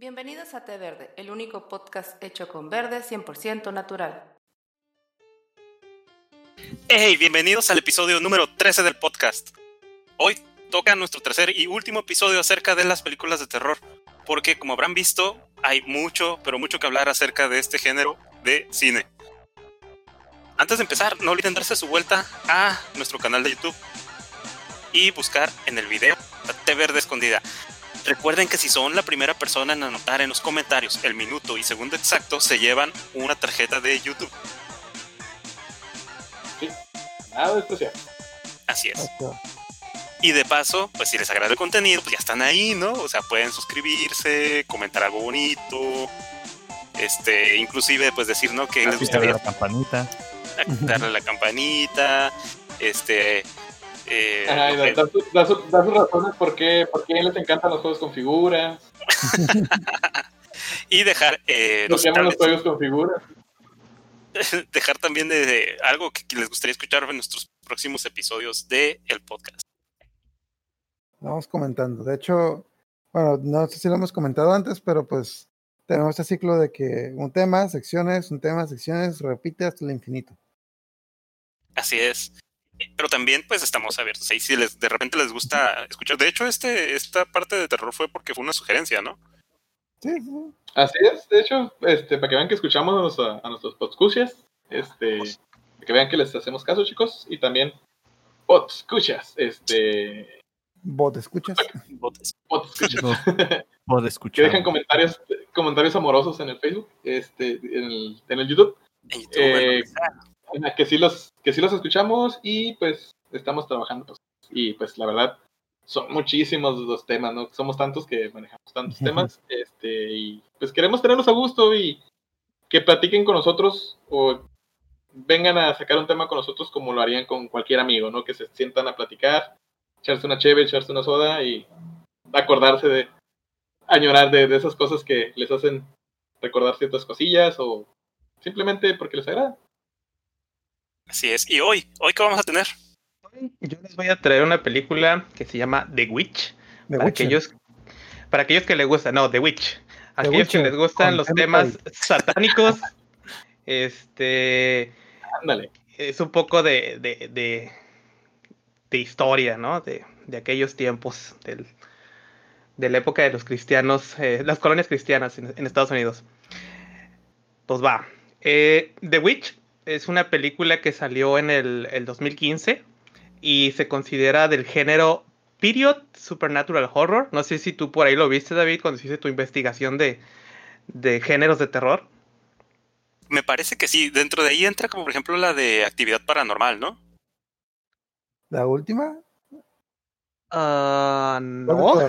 Bienvenidos a Té Verde, el único podcast hecho con verde 100% natural. Hey, bienvenidos al episodio número 13 del podcast. Hoy toca nuestro tercer y último episodio acerca de las películas de terror, porque como habrán visto, hay mucho, pero mucho que hablar acerca de este género de cine. Antes de empezar, no olviden darse su vuelta a nuestro canal de YouTube y buscar en el video Té Verde Escondida. Recuerden que si son la primera persona en anotar en los comentarios el minuto y segundo exacto, se llevan una tarjeta de YouTube. Sí, nada especial. Así es. Y de paso, pues si les agrada el contenido, pues ya están ahí, ¿no? O sea, pueden suscribirse, comentar algo bonito, este, inclusive pues decir, ¿no? Que les gustaría la campanita. darle la campanita, este, eh, Ajá, da, da su- da su- da sus razones por qué, por qué les encantan los juegos con figuras, y dejar eh, llaman los vez- juegos con figuras. dejar también de, de algo que, que les gustaría escuchar en nuestros próximos episodios de el podcast. Vamos comentando. De hecho, bueno, no sé si lo hemos comentado antes, pero pues tenemos este ciclo de que un tema, secciones, un tema, secciones, repite hasta el infinito. Así es. Pero también pues estamos abiertos. Ahí si les, de repente les gusta escuchar. De hecho, este, esta parte de terror fue porque fue una sugerencia, ¿no? Sí, sí. Así es, de hecho, este, para que vean que escuchamos a, a nuestros podscuchas, este, para que vean que les hacemos caso, chicos, y también podscuchas, este, Bot, ¿escuchas? Podscuchas, Por que dejan comentarios, comentarios amorosos en el Facebook, este, en el, en el YouTube, En YouTube, Eh, que sí los, que sí los escuchamos y pues estamos trabajando, pues, y pues la verdad, son muchísimos los temas, ¿no? Somos tantos que manejamos tantos temas, este, y pues queremos tenerlos a gusto y que platiquen con nosotros o vengan a sacar un tema con nosotros como lo harían con cualquier amigo, ¿no? Que se sientan a platicar, echarse una cheve, echarse una soda y acordarse de, añorar de, de esas cosas que les hacen recordar ciertas cosillas o simplemente porque les agrada. Así es. Y hoy, hoy qué vamos a tener. Yo les voy a traer una película que se llama The Witch. Para Witcher. aquellos, para aquellos que les gusta, no, The Witch. Aquellos que les gustan los temas satánicos. Este Ándale. es un poco de, de, de, de historia, ¿no? De, de aquellos tiempos, del, de la época de los cristianos, eh, las colonias cristianas en, en Estados Unidos. Pues va. Eh, The Witch es una película que salió en el, el 2015 y se considera del género period supernatural horror. No sé si tú por ahí lo viste, David, cuando hiciste tu investigación de, de géneros de terror. Me parece que sí. Dentro de ahí entra como por ejemplo la de actividad paranormal, ¿no? ¿La última? Ah, ¿Cuál de no.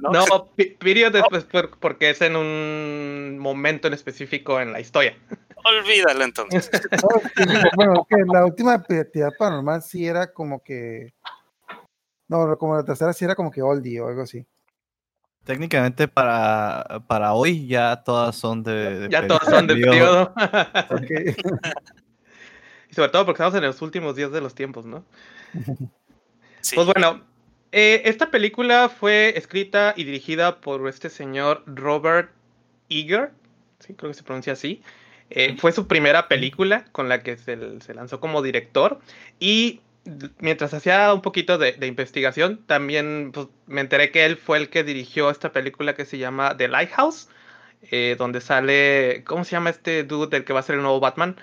No, period es pues, por- porque es en un momento en específico en la historia. Olvídalo entonces. Bueno, que la última actividad paranormal sí era como que. No, como la tercera sí era como que oldie o algo así. Técnicamente para, para hoy ya todas son de, de Ya todos son de periodo. y sobre todo porque estamos en los últimos días de los tiempos, ¿no? Sí. Pues bueno, eh, esta película fue escrita y dirigida por este señor Robert Eager, sí, creo que se pronuncia así. Eh, fue su primera película con la que se, se lanzó como director y mientras hacía un poquito de, de investigación, también pues, me enteré que él fue el que dirigió esta película que se llama The Lighthouse, eh, donde sale, ¿cómo se llama este dude del que va a ser el nuevo Batman?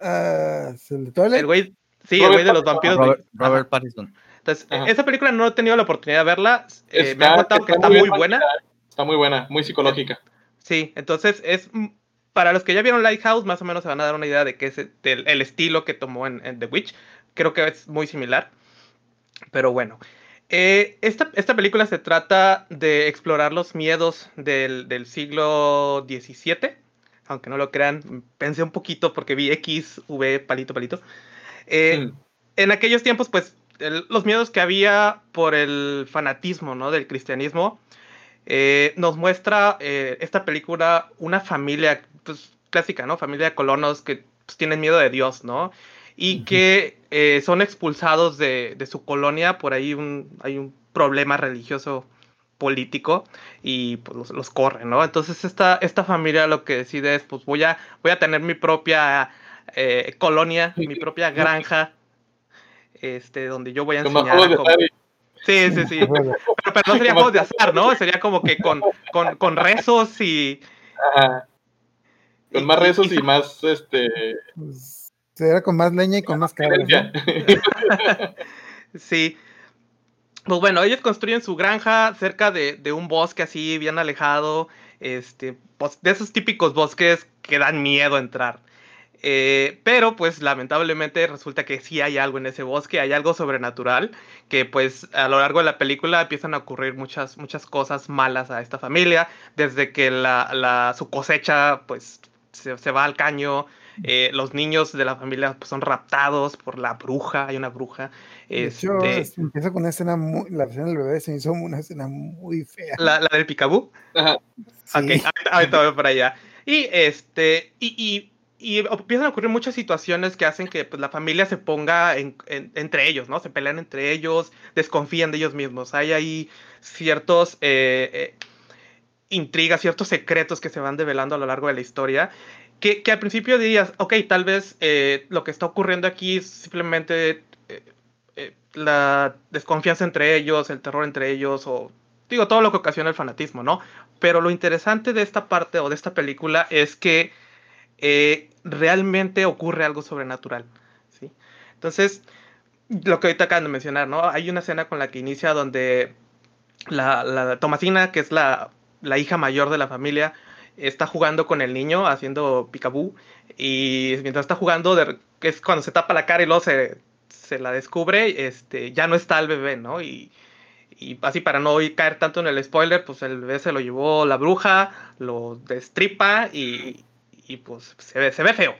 ¿es el güey, sí, el Robert güey de los Pattinson. vampiros. Robert. Robert Pattinson. Entonces, Ajá. esa película no he tenido la oportunidad de verla. eh, me han contado que está muy buena. Está muy buena, muy psicológica. Sí, entonces es para los que ya vieron Lighthouse, más o menos se van a dar una idea de qué es el, estilo que tomó en, en The Witch. Creo que es muy similar. Pero bueno. Eh, esta, esta película se trata de explorar los miedos del, del siglo XVII. Aunque no lo crean, pensé un poquito porque vi X, V, palito, palito. Eh, Mm. en aquellos tiempos, pues, el- los miedos que había por el fanatismo, ¿no? Del cristianismo, eh, nos muestra eh, esta película una familia, pues, clásica, ¿no? Familia de colonos que pues, tienen miedo de Dios, ¿no? Y que eh, son expulsados de, de su colonia por ahí un, hay un problema religioso político y pues los, los corre, ¿no? Entonces esta, esta familia lo que decide es, pues voy a, voy a tener mi propia eh, colonia, mi propia granja, este, donde yo voy a enseñar a cómo- Sí, sí, sí. Pero, pero no sería juegos de azar, ¿no? Sería como que con, con, con rezos y... Ajá. Con más rezos y- y más este Pues, era con más leña y con más cabras. Sí. Pues bueno, ellos construyen su granja cerca de, de un bosque así bien alejado, este, pues, de esos típicos bosques que dan miedo entrar. Eh, pero pues lamentablemente resulta que sí hay algo en ese bosque, hay algo sobrenatural, que pues a lo largo de la película empiezan a ocurrir muchas, muchas cosas malas a esta familia, desde que la, la- su cosecha pues se, se va al caño, eh, los niños de la familia pues, son raptados por la bruja, hay una bruja. De hecho, Este, es- empieza con una escena muy, la escena del bebé se hizo una escena muy fea. la, la del picabú. Ajá. Sí. Ok, ahorita voy para allá. Y este, y, y, y empiezan a ocurrir muchas situaciones que hacen que pues, la familia se ponga en- en- entre ellos, ¿no? Se pelean entre ellos, desconfían de ellos mismos. Hay ahí ciertos eh, eh, intrigas, ciertos secretos que se van develando a lo largo de la historia. Que, que al principio dirías, ok, tal vez eh, lo que está ocurriendo aquí es simplemente la desconfianza entre ellos, el terror entre ellos, o digo, todo lo que ocasiona el fanatismo, ¿no? Pero lo interesante de esta parte o de esta película es que eh, realmente ocurre algo sobrenatural, ¿sí? Entonces, lo que ahorita acaban de mencionar, ¿no? Hay una escena con la que inicia donde la, la Tomasina, que es la, la hija mayor de la familia, está jugando con el niño haciendo picabú y mientras está jugando, es cuando se tapa la cara y luego se, se la descubre, este, ya no está el bebé, ¿no? Y, y así para no caer tanto en el spoiler, pues el bebé se lo llevó la bruja, lo destripa y, y pues se ve, se ve feo.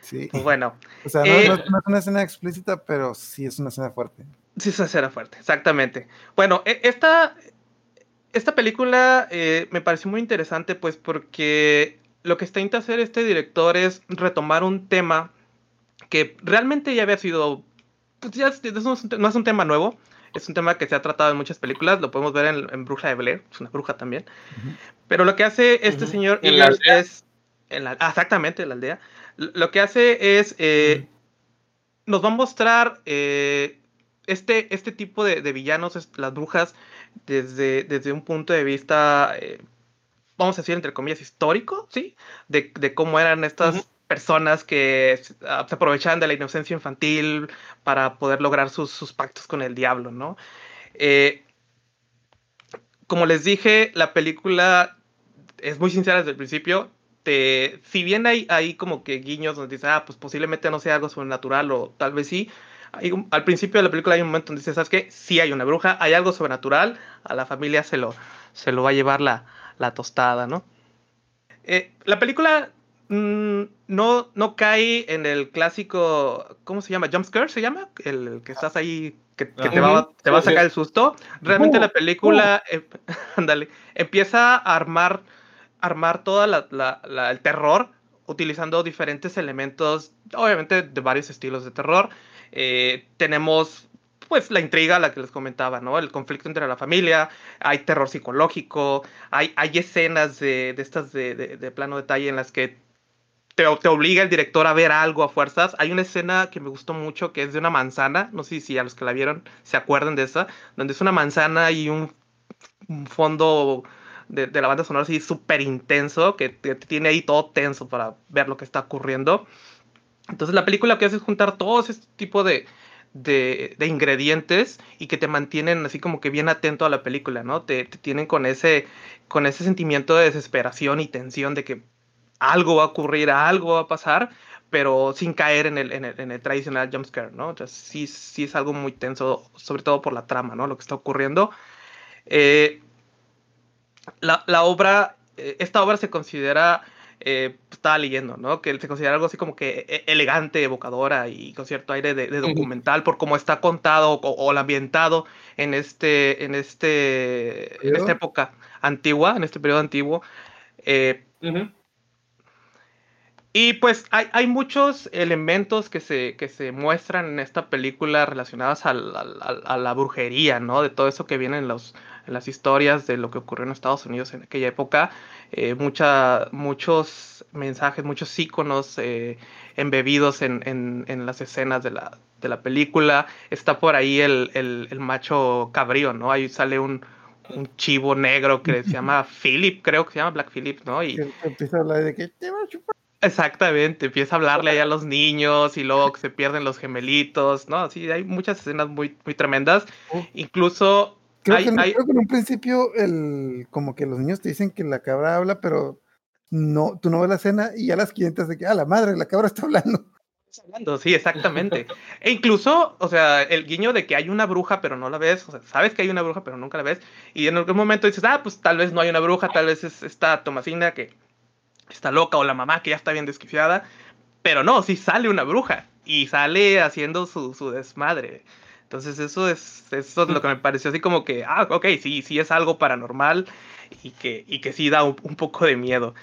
Sí. Pues bueno, O sea, no, eh, no- no es una escena explícita, pero sí es una escena fuerte. Sí, esa era fuerte, exactamente. Bueno, e- esta, esta película eh, me pareció muy interesante, pues, porque lo que está intentando hacer este director es retomar un tema que realmente ya había sido. Pues ya es- no es un te- no es un tema nuevo, es un tema que se ha tratado en muchas películas, lo podemos ver en, en Bruja de Blair, es una bruja también. Ujú. Pero lo que hace este señor Eggers es. En la- ah, exactamente, en la aldea. Lo que hace es. eh, nos va a mostrar eh, este, este tipo de, de villanos, las brujas, desde, desde un punto de vista, eh, vamos a decir, entre comillas, histórico, ¿sí? De, de cómo eran estas personas que ah, se aprovechaban de la inocencia infantil para poder lograr sus, sus pactos con el diablo, ¿no? Como les dije, la película es muy sincera desde el principio. Te, si bien hay, hay como que guiños donde dices, ah, pues posiblemente no sea algo sobrenatural o tal vez sí. un- al principio de la película hay un momento donde dices, ¿sabes qué? Sí hay una bruja, hay algo sobrenatural, a la familia se lo, se lo va a llevar la, la tostada, ¿no? Eh, la película mm, no, no cae en el clásico, ¿cómo se llama? ¿Jumpscare se llama? El, el que estás ahí, que, que te, va, te va a sacar el susto. Realmente Uh, la película, eh, ándale, empieza a armar, armar todo el terror utilizando diferentes elementos, obviamente de varios estilos de terror. Eh, tenemos pues la intriga, la que les comentaba, ¿no? El conflicto entre la familia, hay terror psicológico, hay, hay escenas de, de estas de, de- plano detalle en las que te, te obliga el director a ver algo a fuerzas. Hay una escena que me gustó mucho que es de una manzana, no sé si a los que la vieron se acuerdan de esa, donde es una manzana y un fondo de, de la banda sonora así súper intenso, que te, tiene ahí todo tenso para ver lo que está ocurriendo. Entonces la película lo que hace es juntar todo ese tipo de, de, de ingredientes y que te mantienen así como que bien atento a la película, ¿no? Te, te tienen con ese, con ese sentimiento de desesperación y tensión de que algo va a ocurrir, algo va a pasar, pero sin caer en el, en el, en el tradicional jumpscare, ¿no? Entonces sí, sí es algo muy tenso, sobre todo por la trama, ¿no? Lo que está ocurriendo. Eh, la, la obra, eh, esta obra se considera, eh, estaba leyendo, ¿no? Que se considera algo así como que e- elegante, evocadora y con cierto aire de, de documental por cómo está contado o, o ambientado en este, en este, en esta época antigua, en este periodo antiguo. Eh. Y pues hay, hay muchos elementos que se, que se muestran en esta película relacionados al- al- al- a la brujería, ¿no? De todo eso que viene en, los, en las historias de lo que ocurrió en Estados Unidos en aquella época. Eh, mucha- muchos mensajes, muchos íconos eh, embebidos en, en- en las escenas de la, de la película. Está por ahí el, el- el macho cabrío, ¿no? Ahí sale un, un chivo negro que se llama Philip, creo que se llama Black Philip, ¿no? Y, Empieza a hablar de que te va a chupar. Exactamente, empieza a hablarle ahí a los niños y luego que se pierden los gemelitos, ¿no? Sí, hay muchas escenas muy, muy tremendas. Oh. Incluso Creo, hay, que, no- hay- creo que en un principio el, como que los niños te dicen que la cabra habla, pero no, tú no ves la escena y ya las 500 de que, ah, la madre, la cabra está hablando. hablando, sí, exactamente. E incluso, o sea, el guiño de que hay una bruja, pero no la ves, o sea, sabes que hay una bruja, pero nunca la ves, y en algún momento dices, ah, pues tal vez no hay una bruja, tal vez es esta Tomasina que está loca, o la mamá que ya está bien desquiciada, pero no, sí sale una bruja, y sale haciendo su, su desmadre. Entonces eso es, eso es lo que me pareció así como que, ah, ok, sí, sí es algo paranormal y que, y que sí da un, un poco de miedo.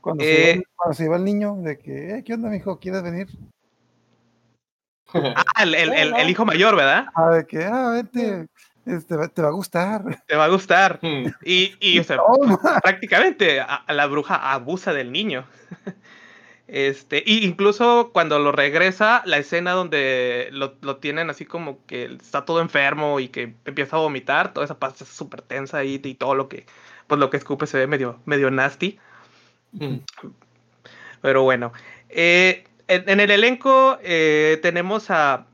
Cuando, se, Eh, el- cuando se iba el niño, de que, eh, ¿qué onda, mijo? ¿Quieres venir? Ah, el, el- el- el hijo mayor, ¿verdad? Ah, de que, ah, vete, este, va- te va a gustar. Te va a gustar. Hmm. Y, y o sea, prácticamente a, a la bruja abusa del niño. Este, y incluso cuando lo regresa, la escena donde lo, lo tienen así como que está todo enfermo y que empieza a vomitar, toda esa parte es súper tensa ahí y todo lo que, pues lo que escupe se ve medio, medio nasty. Hmm. Pero bueno, eh, en, en el elenco eh, tenemos a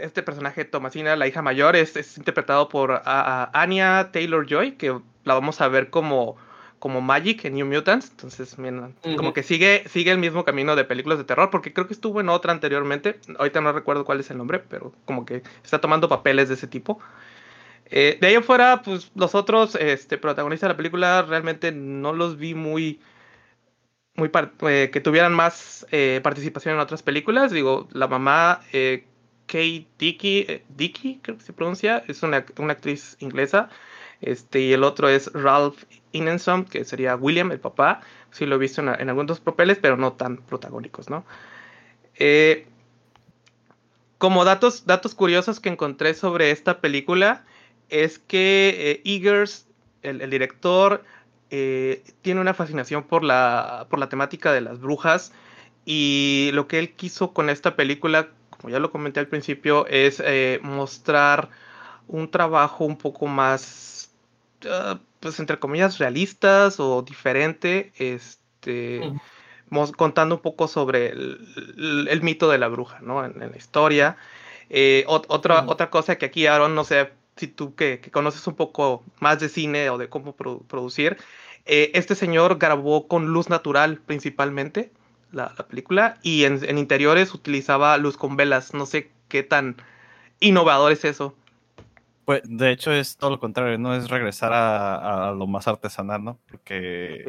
este personaje, Tomasina, la hija mayor, es, es interpretado por a- a Anya Taylor Joy, que la vamos a ver como, como Magic en New Mutants. Entonces, mira, como que sigue, sigue el mismo camino de películas de terror, porque creo que estuvo en otra anteriormente. Ahorita no recuerdo cuál es el nombre, pero como que está tomando papeles de ese tipo. Eh, de ahí afuera, pues los otros este, protagonistas de la película realmente no los vi muy, muy eh, que tuvieran más eh, participación en otras películas. Digo, la mamá eh, Kate Dickey, eh, Dickey, creo que se pronuncia, es una, una actriz inglesa. Este, y el otro es Ralph Ineson, que sería William, el papá. Sí lo he visto en, algunos papeles, pero no tan protagónicos, ¿no? Eh, como datos, datos curiosos que encontré sobre esta película es que eh, el, el director, eh, tiene una fascinación por la, por la temática de las brujas y lo que él quiso con esta película, como ya lo comenté al principio, es eh, mostrar un trabajo un poco más, ah, pues entre comillas, realistas o diferente, este, contando un poco sobre el, el- el mito de la bruja, ¿no? En, en la historia. Eh, ot- otra, otra cosa que aquí, Aaron, no sé si tú que, que conoces un poco más de cine o de cómo produ- producir, eh, este señor grabó con luz natural principalmente la, la película y en, en interiores utilizaba luz con velas. No sé qué tan innovador es eso. Pues, de hecho, es todo lo contrario, no es regresar a, a lo más artesanal, ¿no? Porque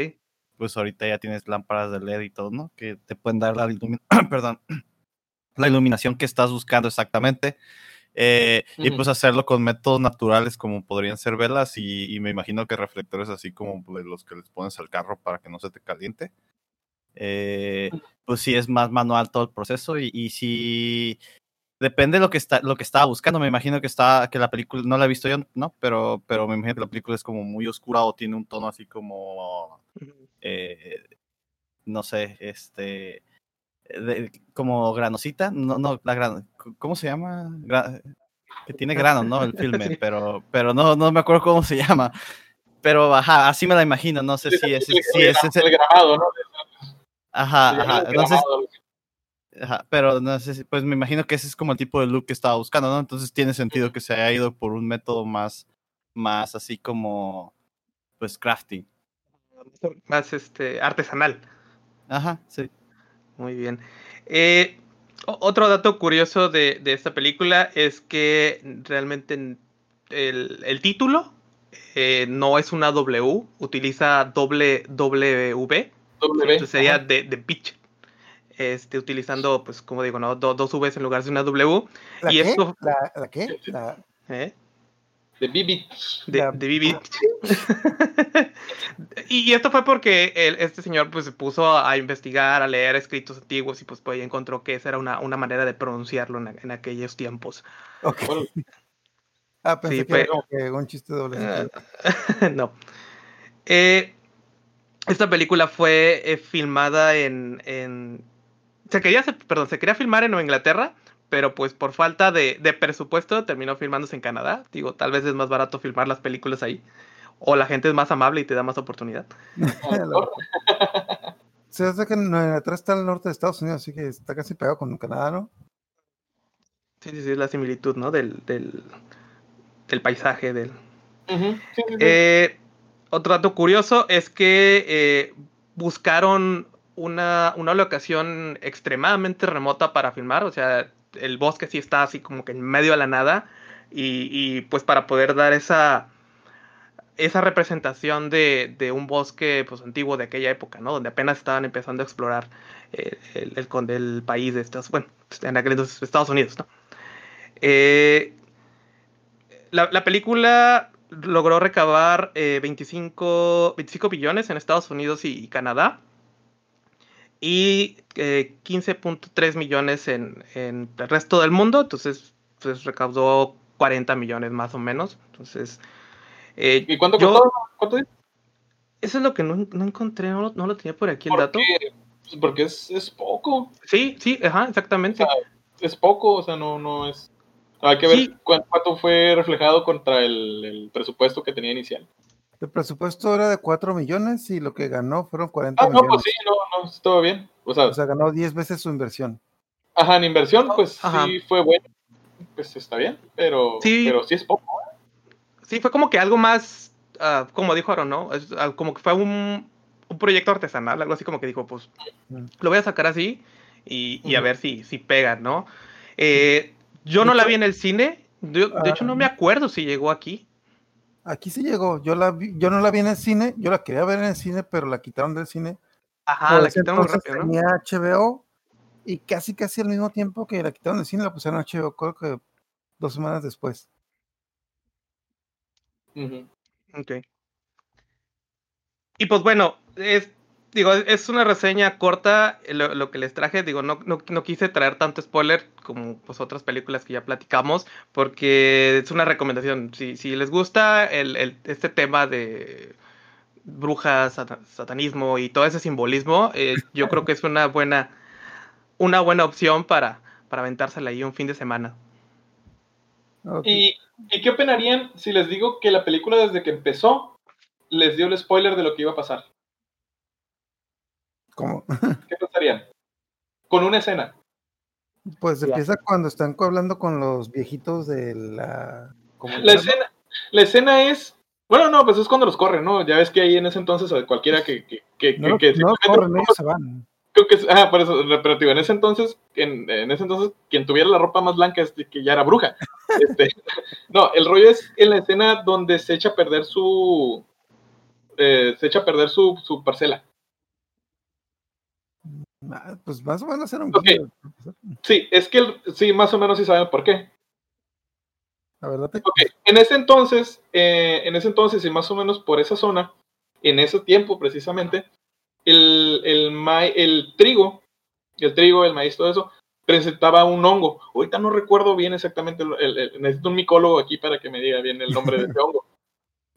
pues ahorita ya tienes lámparas de LED y todo, ¿no? Que te pueden dar la, ilumi- Perdón, la iluminación que estás buscando exactamente. Eh, Y pues hacerlo con métodos naturales como podrían ser velas y, y me imagino que reflectores así como los que les pones al carro para que no se te caliente. Eh, pues sí es más manual todo el proceso y, y sí depende de lo que está lo que estaba buscando me imagino que está que la película no la he visto yo no pero pero me imagino que la película es como muy oscura o tiene un tono así como eh, no sé, este, de- como granosita, no, no, la gran, ¿cómo se llama? Gra- que tiene grano, ¿no? El filme, pero, pero no, no me acuerdo cómo se llama. Pero, ajá, así me la imagino, no sé si es, el, si es, el grabado, ¿no? Ajá, ajá, entonces, ajá, pero no sé, si- pues me imagino que ese es como el tipo de look que estaba buscando, ¿no? Entonces tiene sentido que se haya ido por un método más, más así como, pues, crafting. Más este, artesanal. Ajá, sí. Muy bien. Eh, otro dato curioso de, de esta película es que realmente en- el, el título eh, no es una W, utiliza doble W. W, Entonces sería de, de bitch. Este, utilizando, pues, como digo, ¿no? Do- dos Vs en lugar de una W. ¿La y qué? esto- ¿La, ¿La qué? La, ¿eh? De Bibi. De, La- de BB. Y esto fue porque el- este señor pues se puso a, a investigar, a leer escritos antiguos y pues, pues encontró que esa era una, una manera de pronunciarlo en, en aquellos tiempos. Ok. Bueno, Ah, pensé Sí, que era fue- como que un chiste doble. No. Eh, esta película fue eh, filmada en, en- Se quería perdón, se quería filmar en Nueva Inglaterra, pero pues por falta de, de presupuesto terminó filmándose en Canadá. Digo, tal vez es más barato filmar las películas ahí. O la gente es más amable y te da más oportunidad. Se hace que Nueva Inglaterra está al norte de Estados Unidos, así que está casi pegado con Canadá, ¿no? Sí, sí, sí, es la similitud, ¿no? Del, del, del paisaje, del, sí, sí, sí. Eh, otro dato curioso es que eh, buscaron una, una locación extremadamente remota para filmar, o sea, el bosque sí está así como que en medio de la nada y, pues para poder dar esa, esa representación de, de un bosque pues antiguo de aquella época, ¿no? Donde apenas estaban empezando a explorar eh, el, el, el país de Estados, bueno, en aquel entonces Estados Unidos, ¿no? Eh, la, la película logró recabar eh, 25, 25 billones en Estados Unidos y, y Canadá y eh, 15.3 millones en, en el resto del mundo, entonces pues, recaudó 40 millones más o menos. Entonces, eh, ¿Y cuánto yo- costó? ¿Cuánto es? Eso es lo que no, no encontré, no, lo- no lo tenía por aquí el dato. Porque, pues, porque es, es poco. Sí, sí, ajá, exactamente. O sea, es poco, o sea, no, no es. Hay que ver Sí. cuánto fue reflejado contra el, el presupuesto que tenía inicial. El presupuesto era de 4 millones y lo que ganó fueron 40 Ah, no, millones. pues sí, no, no, estuvo bien. O sea, O sea, ganó 10 veces su inversión. ajá, en inversión, pues Ajá. sí fue bueno. Pues está bien, pero Sí. pero sí es poco. Sí, fue como que algo más, ah, como dijo Aaron, ¿no? Es, ah, como que fue un, un proyecto artesanal, algo así como que dijo, pues Mm. lo voy a sacar así y, y a ver si, si pega, ¿no? Eh, yo no la vi en el cine, yo- de hecho no me acuerdo si llegó aquí. Aquí sí llegó. Yo la vi- yo no la vi en el cine, yo la quería ver en el cine, pero la quitaron del cine. Ajá, Por Ah, la quitaron HBO y casi casi al mismo tiempo que la quitaron del cine la pusieron en HBO, creo que dos semanas después. Ujú. Ok. Y pues bueno, es, digo, es una reseña corta eh, lo, lo que les traje. Digo, no, no, no quise traer tanto spoiler como pues otras películas que ya platicamos, porque es una recomendación. Si, si les gusta el, el- este tema de brujas, sata- satanismo y todo ese simbolismo, eh, yo creo que es una buena, una buena opción para, para aventársela ahí un fin de semana. ¿Y, ¿Y qué opinarían si les digo que la película desde que empezó les dio el spoiler de lo que iba a pasar? ¿Cómo? ¿Qué pensarían? Con una escena. Pues Ya. empieza cuando están hablando con los viejitos de la. La escena, la escena es. Bueno, no, pues es cuando los corren, ¿no? Ya ves que ahí en ese entonces a cualquiera que. que, que, No, que- no que simplemente- corren, ellos se van. creo que es- ah, por eso, pero digo, en ese entonces, en, en ese entonces, quien tuviera la ropa más blanca es de que ya era bruja. Este, no, el rollo es en la escena donde se echa a perder su. eh, se echa a perder su, su parcela. Ah, Pues más o menos era un Ok. guiño. Sí, es que el- sí, más o menos sí saben por qué. La verdad, te- Ok, en ese entonces, eh, en ese entonces y más o menos por esa zona, en ese tiempo precisamente, el, el, ma- el trigo, el trigo, el maíz, todo eso, presentaba un hongo. Ahorita no recuerdo bien exactamente, el- el- necesito un micólogo aquí para que me diga bien el nombre de ese hongo.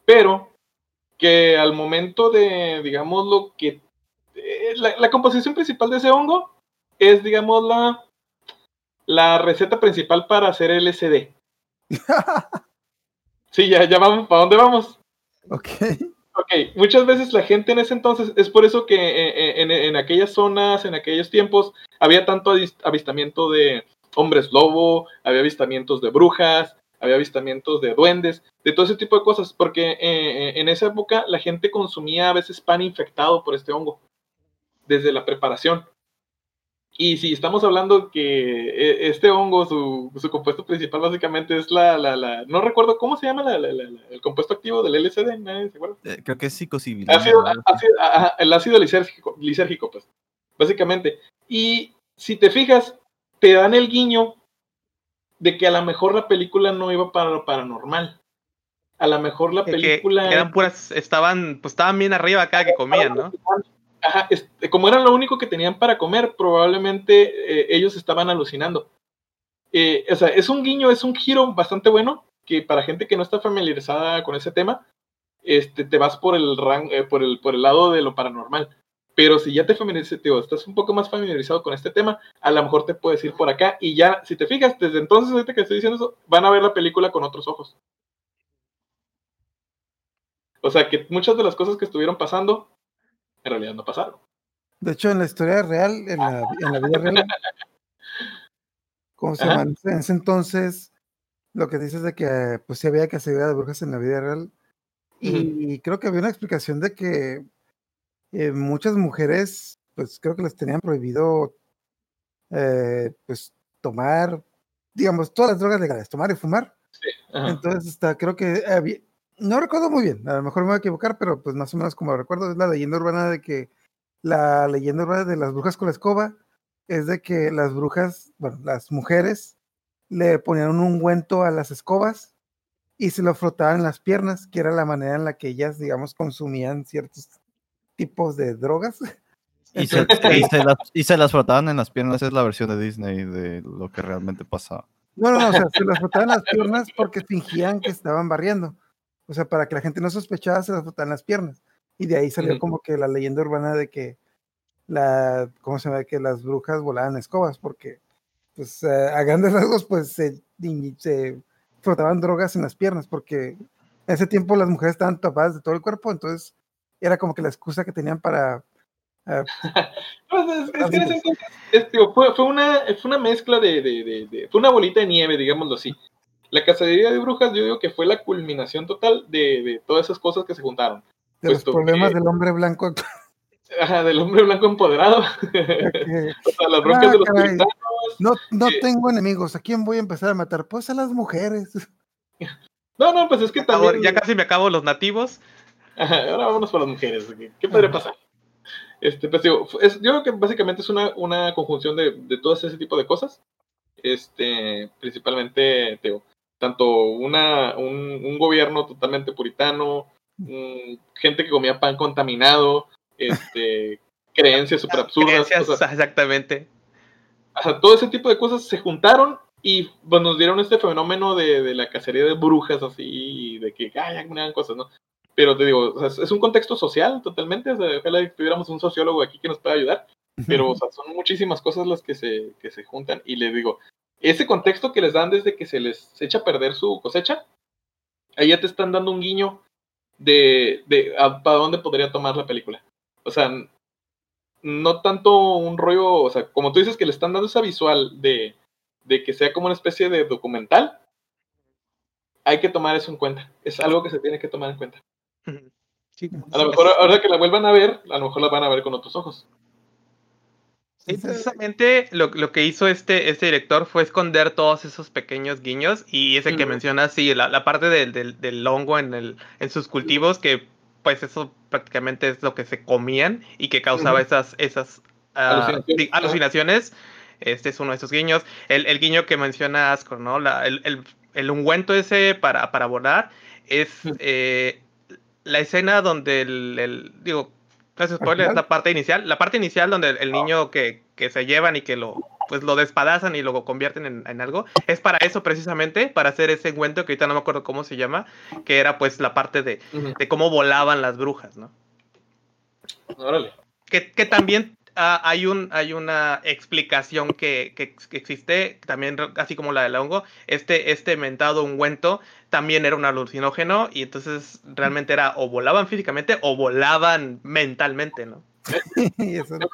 Pero que al momento de, digamos, lo que... la, la composición principal de ese hongo es, digamos, la, la receta principal para hacer LSD. Sí, ya, ya vamos, ¿para dónde vamos? ok. Ok, muchas veces la gente en ese entonces, es por eso que eh, eh, en, en aquellas zonas, en aquellos tiempos, había tanto avis- avistamiento de hombres lobo, había avistamientos de brujas, había avistamientos de duendes, de todo ese tipo de cosas, porque eh, en esa época la gente consumía a veces pan infectado por este hongo, desde la preparación. Y si estamos hablando que eh, este hongo, su, su compuesto principal básicamente es la, la, la- no recuerdo cómo se llama la- la- la- la- el compuesto activo del LSD, ¿nadie se acuerda? Eh, creo que es. Ácido, ácido- el ácido lisérgico, lisérgico, pues, básicamente. Y si te fijas, te dan el guiño de que a lo mejor la película no iba para lo paranormal. a lo mejor la película... que eran puras, estaban, pues estaban bien arriba cada que comían, ¿no? Ajá, es- como era lo único que tenían para comer, probablemente eh, ellos estaban alucinando. Eh, o sea, es un guiño, es un giro bastante bueno, que para gente que no está familiarizada con ese tema, este, te vas por el, ran- eh, por el, por el lado de lo paranormal. Pero si ya te familiarizas, tío, estás un poco más familiarizado con este tema, a lo mejor te puedes ir por acá y ya, si te fijas, desde entonces, ahorita que estoy diciendo eso, van a ver la película con otros ojos. O sea, que muchas de las cosas que estuvieron pasando, en realidad no pasaron. De hecho, en la historia real, en la, en la vida real, ¿cómo se llama? En ese entonces, lo que dices de que pues sí había cacería de brujas en la vida real. Y creo que había una explicación de que eh, muchas mujeres, pues creo que les tenían prohibido eh, pues tomar, digamos, todas las drogas legales, tomar y fumar. Entonces, está, creo que había- no recuerdo muy bien, a lo mejor me voy a equivocar, pero pues más o menos como recuerdo, es la leyenda urbana de que la leyenda urbana de las brujas con la escoba es de que las brujas, bueno, las mujeres le ponían un ungüento a las escobas y se lo frotaban en las piernas, que era la manera en la que ellas, digamos, consumían ciertos tipos de drogas. Y se, y se las, y se las frotaban en las piernas, es la versión de Disney de lo que realmente pasaba. No, no, no, o sea, se las frotaban en las piernas porque fingían que estaban barriendo. O sea, para que la gente no sospechara, se las frotaban en las piernas. Y de ahí salió como que la leyenda urbana de que la, ¿cómo se llama? Que las brujas volaban escobas, porque, pues, eh, a grandes rasgos, pues, se, se frotaban drogas en las piernas, porque en ese tiempo las mujeres estaban tapadas de todo el cuerpo, entonces era como que la excusa que tenían para... eh, Pues, es, es que en ese entonces, es, digo, fue, fue, una, fue una mezcla de, de, de- de- Fue una bolita de nieve, digámoslo así. La cacería de brujas, yo digo que fue la culminación total de, de todas esas cosas que se juntaron. de los problemas que- del hombre blanco Ajá, del hombre blanco empoderado. que o sea, las broncas Ah, de los caray. puritanos. no, no Sí. tengo enemigos, ¿a quién voy a empezar a matar? Pues a las mujeres. No, no, pues es que también. ya casi me acabo los nativos. Ajá, ahora vámonos por las mujeres. ¿Qué, qué podría pasar? Este, pues, digo, es- yo creo que básicamente es una, una conjunción de, de todo ese tipo de cosas. Este, principalmente, digo, tanto una, un, un gobierno totalmente puritano, mm, gente que comía pan contaminado, este, creencias super absurdas. Creencias, o sea, exactamente. Todo ese tipo de cosas se juntaron y pues, nos dieron este fenómeno de, de la cacería de brujas así, de que ay, hagan cosas, ¿no? Pero te digo, o sea, es- un contexto social totalmente, o sea, ojalá que tuviéramos un sociólogo aquí que nos pueda ayudar, pero o sea, son muchísimas cosas las que se, que se juntan y les digo, ese contexto que les dan desde que se les echa a perder su cosecha, ahí ya te están dando un guiño de, de a- para dónde podría tomar la película. O sea, no tanto un rollo, o sea, como tú dices que le están dando esa visual de, de que sea como una especie de documental, hay que tomar eso en cuenta. Es algo que se tiene que tomar en cuenta. Sí, A lo mejor ahora que la vuelvan a ver, a lo mejor la van a ver con otros ojos. Sí, precisamente lo, lo que hizo este, este director fue esconder todos esos pequeños guiños y ese que Ujú. mencionas, sí, la, la parte del, del, del hongo en, el, en sus cultivos, que pues eso prácticamente es lo que se comían y que causaba esas, esas ah, Alucinaciones. Este es uno de esos guiños. El, el guiño que menciona Ascor, ¿no? La- el, el, el ungüento ese para, para volar es eh, la escena donde el, el- digo, no es spoiler, es final? la parte inicial, la parte inicial donde el, el niño que, que se llevan y que lo pues lo despedazan y lo convierten en, en algo, es para eso precisamente, para hacer ese ungüento que ahorita no me acuerdo cómo se llama, que era pues la parte de, de cómo volaban las brujas, ¿no? Órale. Que, que también ah, hay, un, hay una explicación que, que, que existe, también así como la del hongo, este, este mentado ungüento también era un alucinógeno y entonces realmente era o volaban físicamente o volaban mentalmente, ¿no?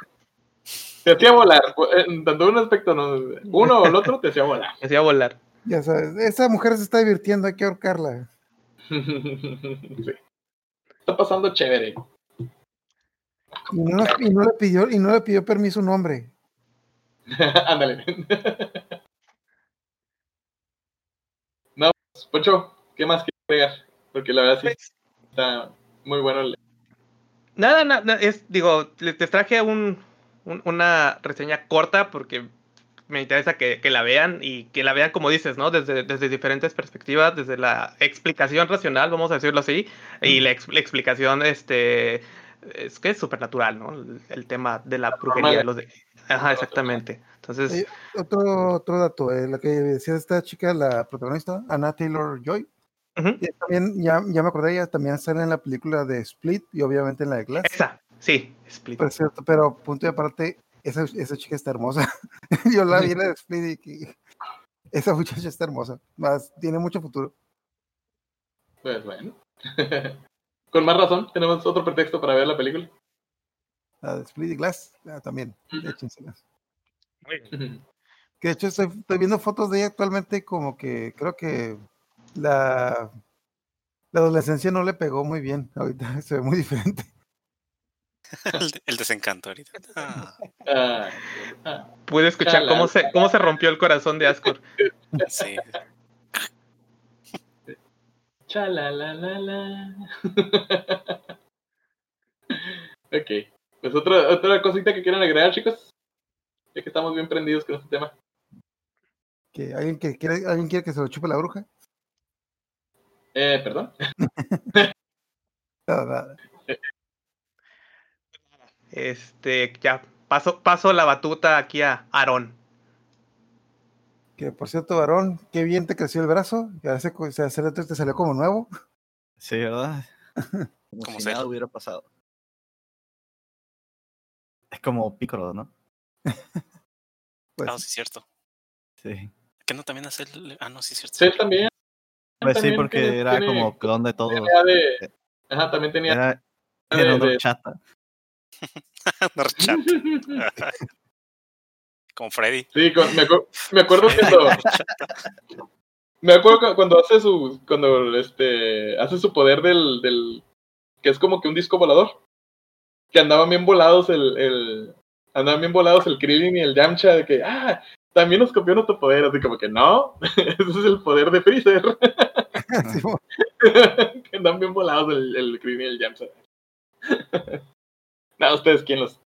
Te hacía volar. eh, Tanto un aspecto, no, uno o el otro te hacía volar. Hacía volar. ya sabes, esa mujer se está divirtiendo, hay que ahorcarla. Sí. Está pasando chévere. Y no, nos- y no le pidió, y no le pidió permiso un hombre. Ándale. no, pues, Poncho, ¿qué más quieres agregar? Porque la verdad sí está muy bueno. el- Nada, nada, es, digo, le- te traje un, un- una reseña corta porque me interesa que, que, la vean y que la vean como dices, ¿no? Desde, desde diferentes perspectivas, desde la explicación racional, vamos a decirlo así, y la, la explicación, este, es que es supernatural, ¿no? El, el, tema de la brujería, los de... Ajá, exactamente. Entonces... Eh, otro, otro dato, eh, la que decía esta chica, la protagonista, Anna Taylor-Joy, uh -huh. también, ya, ya me acordé, ella también sale en la película de Split y obviamente en la de Glass. Esa, sí, Split. Por cierto, pero punto y aparte, esa, esa chica está hermosa. Yo la vi en la de Split y esa muchacha está hermosa. Más, tiene mucho futuro. Pues bueno. Con más razón, tenemos otro pretexto para ver la película. La de Split y Glass, ah, también. Que de hecho estoy, estoy, viendo fotos de ella actualmente como que creo que la, la adolescencia no le pegó muy bien. Ahorita se ve muy diferente. el, el, desencanto ahorita. Ah. Ah, ah. Pude escuchar Chala. cómo se, cómo se rompió el corazón de Ascor. Sí. Chalalalala. ok. Pues otra, otra cosita que quieran agregar, chicos. Ya que estamos bien prendidos con este tema. ¿Que alguien, que quiere, ¿Alguien quiere que se lo chupe la bruja? Eh, perdón. no, nada. Este, ya, paso, paso la batuta aquí a Aarón. Que por cierto, varón, qué bien te creció el brazo. Que hace, hace te salió como nuevo. Sí, ¿verdad? Como, como si nada hubiera pasado. Es como Piccolo, ¿no? pues, Ah, sí, cierto. Sí. Que no también hace el... Ah, no, sí, cierto. Sí, también. Pues sí, porque tiene- era tiene- como clon de tenía de- Ajá, también tenía. Era, de- era una. Horchata. Como Freddy. Sí, con- me, acu- me acuerdo cuando. me acuerdo cu- cuando hace su. Cuando este. Hace su poder del. del que es como que un disco volador. Que andaban bien volados el. el andaban bien volados el Krillin y el Yamcha. De que. Ah, también nos copió nuestro poder. Así como que no. Ese es el poder de Freezer. sí, que andan bien volados el, el Krillin y el Yamcha. no, ustedes, ¿quién los.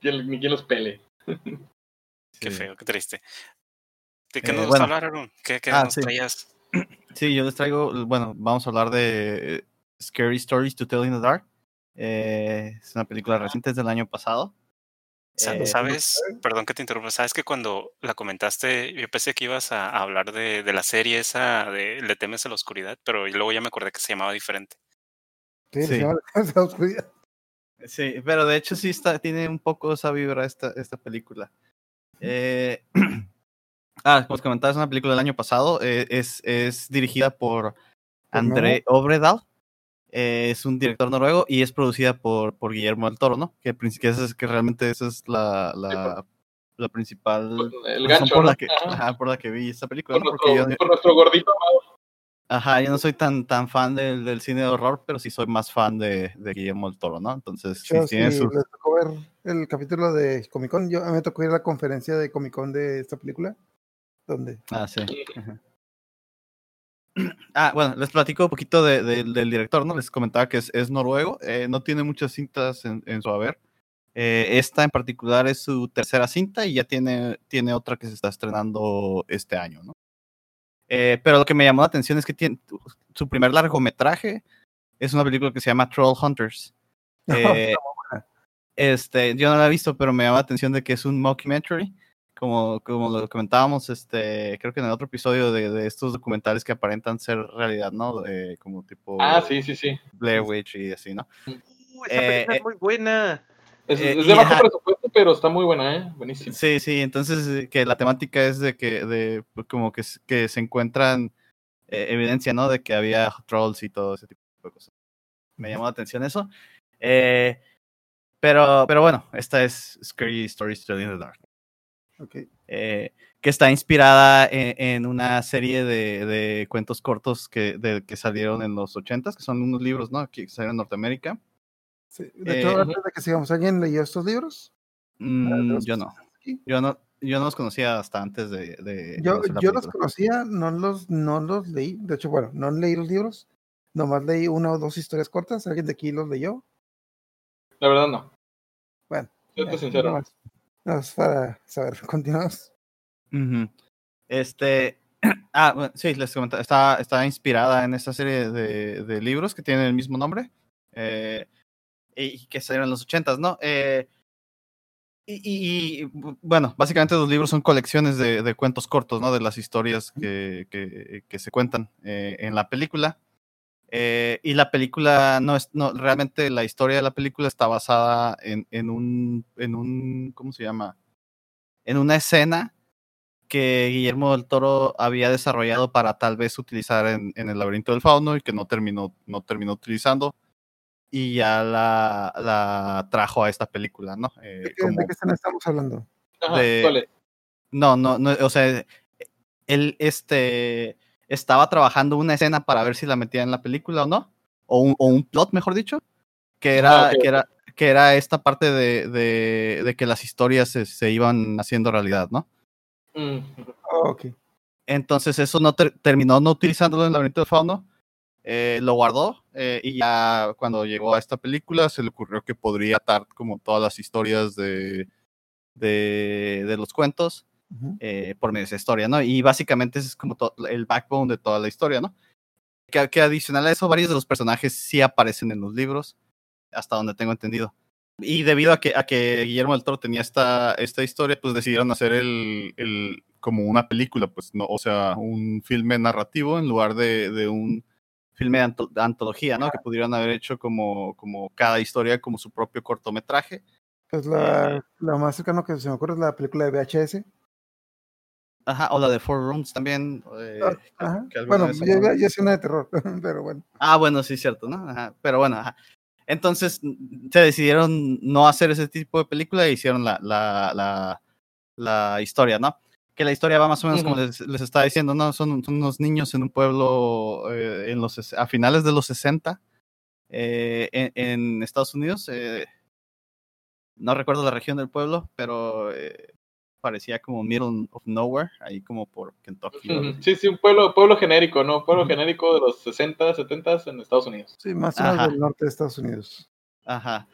quién- ni quién los pele. Qué Sí. feo, qué triste. ¿De qué Eh, nos vas bueno. a hablar, Aaron? ¿Qué, qué Ah, nos sí. traías? Sí, yo les traigo, bueno, vamos a hablar de eh, Scary Stories to Tell in the Dark. Eh, es una película reciente, es del año pasado. Sa- Eh, ¿Sabes? Perdón que te interrumpa. ¿Sabes que cuando la comentaste, yo pensé que ibas a, a hablar de, de la serie esa de Le temes a la oscuridad, pero luego ya me acordé que se llamaba diferente. sí, Sí. se llama la Oscuridad. Sí, pero de hecho sí está, tiene un poco esa vibra esta, esta película. Eh, ah, como os comentaba, es una película del año pasado. eh, es, es dirigida por André Obredal. eh, es un director noruego y es producida por, por Guillermo del Toro, ¿no? Que, es, que realmente esa es la, la, la principal El gancho. por, ¿no? la que, ajá, por la que vi esta película, por, ¿no? nuestro, Porque yo, por nuestro gordito amado. Ajá, yo no soy tan, tan fan del, del cine de horror, pero sí soy más fan de, de Guillermo del Toro, ¿no? Entonces, sí, Yo sí, sus- les tocó ver el capítulo de Comic Con. Yo, a mí me tocó ir a la conferencia de Comic Con de esta película. Donde Ah, sí. Ajá. Ah, bueno, les platico un poquito de- de- del director, ¿no? Les comentaba que es, es noruego, eh, no tiene muchas cintas en, en su haber. Eh, esta en particular es su tercera cinta y ya tiene, tiene otra que se está estrenando este año, ¿no? Eh, pero lo que me llamó la atención es que tiene, su primer largometraje es una película que se llama Troll Hunters. Eh, este, yo no la he visto, pero me llama la atención de que es un mockumentary, como, como lo comentábamos, este, creo que en el otro episodio de, de estos documentales que aparentan ser realidad, ¿no? De- como tipo Ah, sí, sí, sí. Blair Witch y así, ¿no? Uh, esa Eh, película eh, es muy buena. Es, Eh, es de bajo ajá. presupuesto, pero está muy buena, ¿eh? Buenísimo. Sí, sí, entonces eh, que la temática es de que, de, pues, como que, que se encuentran eh, evidencia, ¿no? De que había trolls y todo ese tipo de cosas. Me llamó la atención eso. Eh, pero, pero bueno, esta es Scary Stories to in the Dark. ok. eh, que está inspirada en, en una serie de, de cuentos cortos que, de- que salieron en los 80s, que son unos libros, ¿no? Que salieron en Norteamérica. Sí, De hecho, Eh, antes de que sigamos, ¿alguien leyó estos libros? Mm, yo no. aquí. Yo no, yo no los conocía hasta antes de. de Yo, yo los conocía, no los, no los leí. De hecho, bueno, no leí los libros. Nomás leí una o dos historias cortas. ¿Alguien de aquí los leyó? La verdad, no. Bueno, Siento Eh, sincero. nomás- nomás para saber, continuamos. Este, ah, bueno, sí, les comentaba, está, está inspirada en esta serie de, de libros que tienen el mismo nombre eh, y que salieron en los ochentas, ¿no? Eh, y, y- y, bu- bueno, básicamente los libros son colecciones de, de cuentos cortos, ¿no? De las historias que, que, que se cuentan eh, en la película. Eh, y la película, no es, no, realmente la historia de la película está basada en, en un, en un, ¿cómo se llama? En una escena que Guillermo del Toro había desarrollado para tal vez utilizar en, en el laberinto del fauno y que no terminó, no terminó utilizando y ya la, la trajo a esta película, ¿no? Eh, ¿De qué, como- de qué escena estamos hablando? Ajá, de- ¿cuál es? no, no, no, o sea, él este, estaba trabajando una escena para ver si la metía en la película o no, o un, o un plot, mejor dicho, que era, Ah, que era, que era esta parte de, de, de que las historias se, se iban haciendo realidad, ¿no? Mm, Oh, ok. Entonces eso no ter- terminó no utilizándolo en el laberinto del fauno, eh, lo guardó eh, y ya cuando llegó a esta película se le ocurrió que podría atar como todas las historias de, de, de los cuentos Ujú. eh, por medio de esa historia, ¿no? Y básicamente ese es como el backbone de toda la historia, ¿no? Que, que adicional a eso, varios de los personajes sí aparecen en los libros, hasta donde tengo entendido. Y debido a que, a que Guillermo del Toro tenía esta, esta historia, pues decidieron hacer el, el como una película, pues, no, o sea, un filme narrativo en lugar de, de un filme de anto- de antología, ¿no? Que pudieran haber hecho como, como cada historia como su propio cortometraje. Pues la, Eh. la más cercana que se me ocurre es la película de VHS. Ajá, o la de Four Rooms también. eh, Ah, Ajá. que Bueno, vez yo sé una de terror, pero bueno. Ah, bueno, sí, cierto, ¿no? Ajá, pero bueno, ajá. Entonces se decidieron no hacer ese tipo de película e hicieron la, la, la, la historia, ¿no? Que la historia va más o menos como les, les estaba diciendo, ¿no? Son, son unos niños en un pueblo eh, en los, a finales de los 60 eh, en, en Estados Unidos. eh, no recuerdo la región del pueblo, pero eh, parecía como middle of nowhere, ahí como por Kentucky. así. Sí, sí, un pueblo, pueblo genérico, ¿no? Pueblo genérico de los 60, 70 en Estados Unidos. Sí, más o menos del norte de Estados Unidos. Ajá.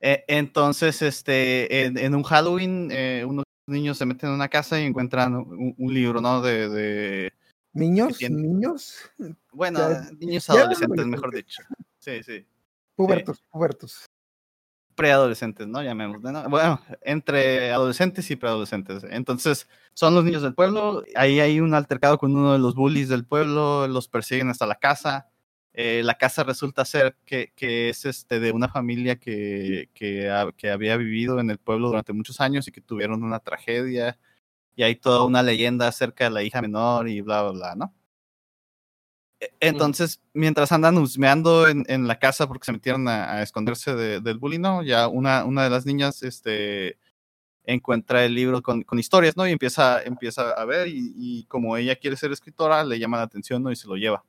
Eh, entonces, este, en, en un Halloween, eh, unos niños se meten en una casa y encuentran un, un libro, ¿no? De, de, ¿Niños? ¿Niños? bueno, Ya- niños ya adolescentes, mejor dicho. Sí, sí. Pubertos, pubertos. Preadolescentes, ¿no? Llamémosle, ¿no? Bueno, entre adolescentes y preadolescentes. Entonces, son los niños del pueblo. Ahí hay un altercado con uno de los bullies del pueblo. Los persiguen hasta la casa. Eh, la casa resulta ser que, que es este de una familia que, que, ha- que había vivido en el pueblo durante muchos años y que tuvieron una tragedia. Y hay toda una leyenda acerca de la hija menor y bla, bla, bla, ¿no? E- Entonces, mientras andan husmeando en, en la casa porque se metieron a, a esconderse de- del bullying, ¿no? Ya una, una de las niñas este, encuentra el libro con, con historias, ¿no? Y empieza, empieza a ver y, y como ella quiere ser escritora, le llama la atención, ¿no? Y se lo lleva.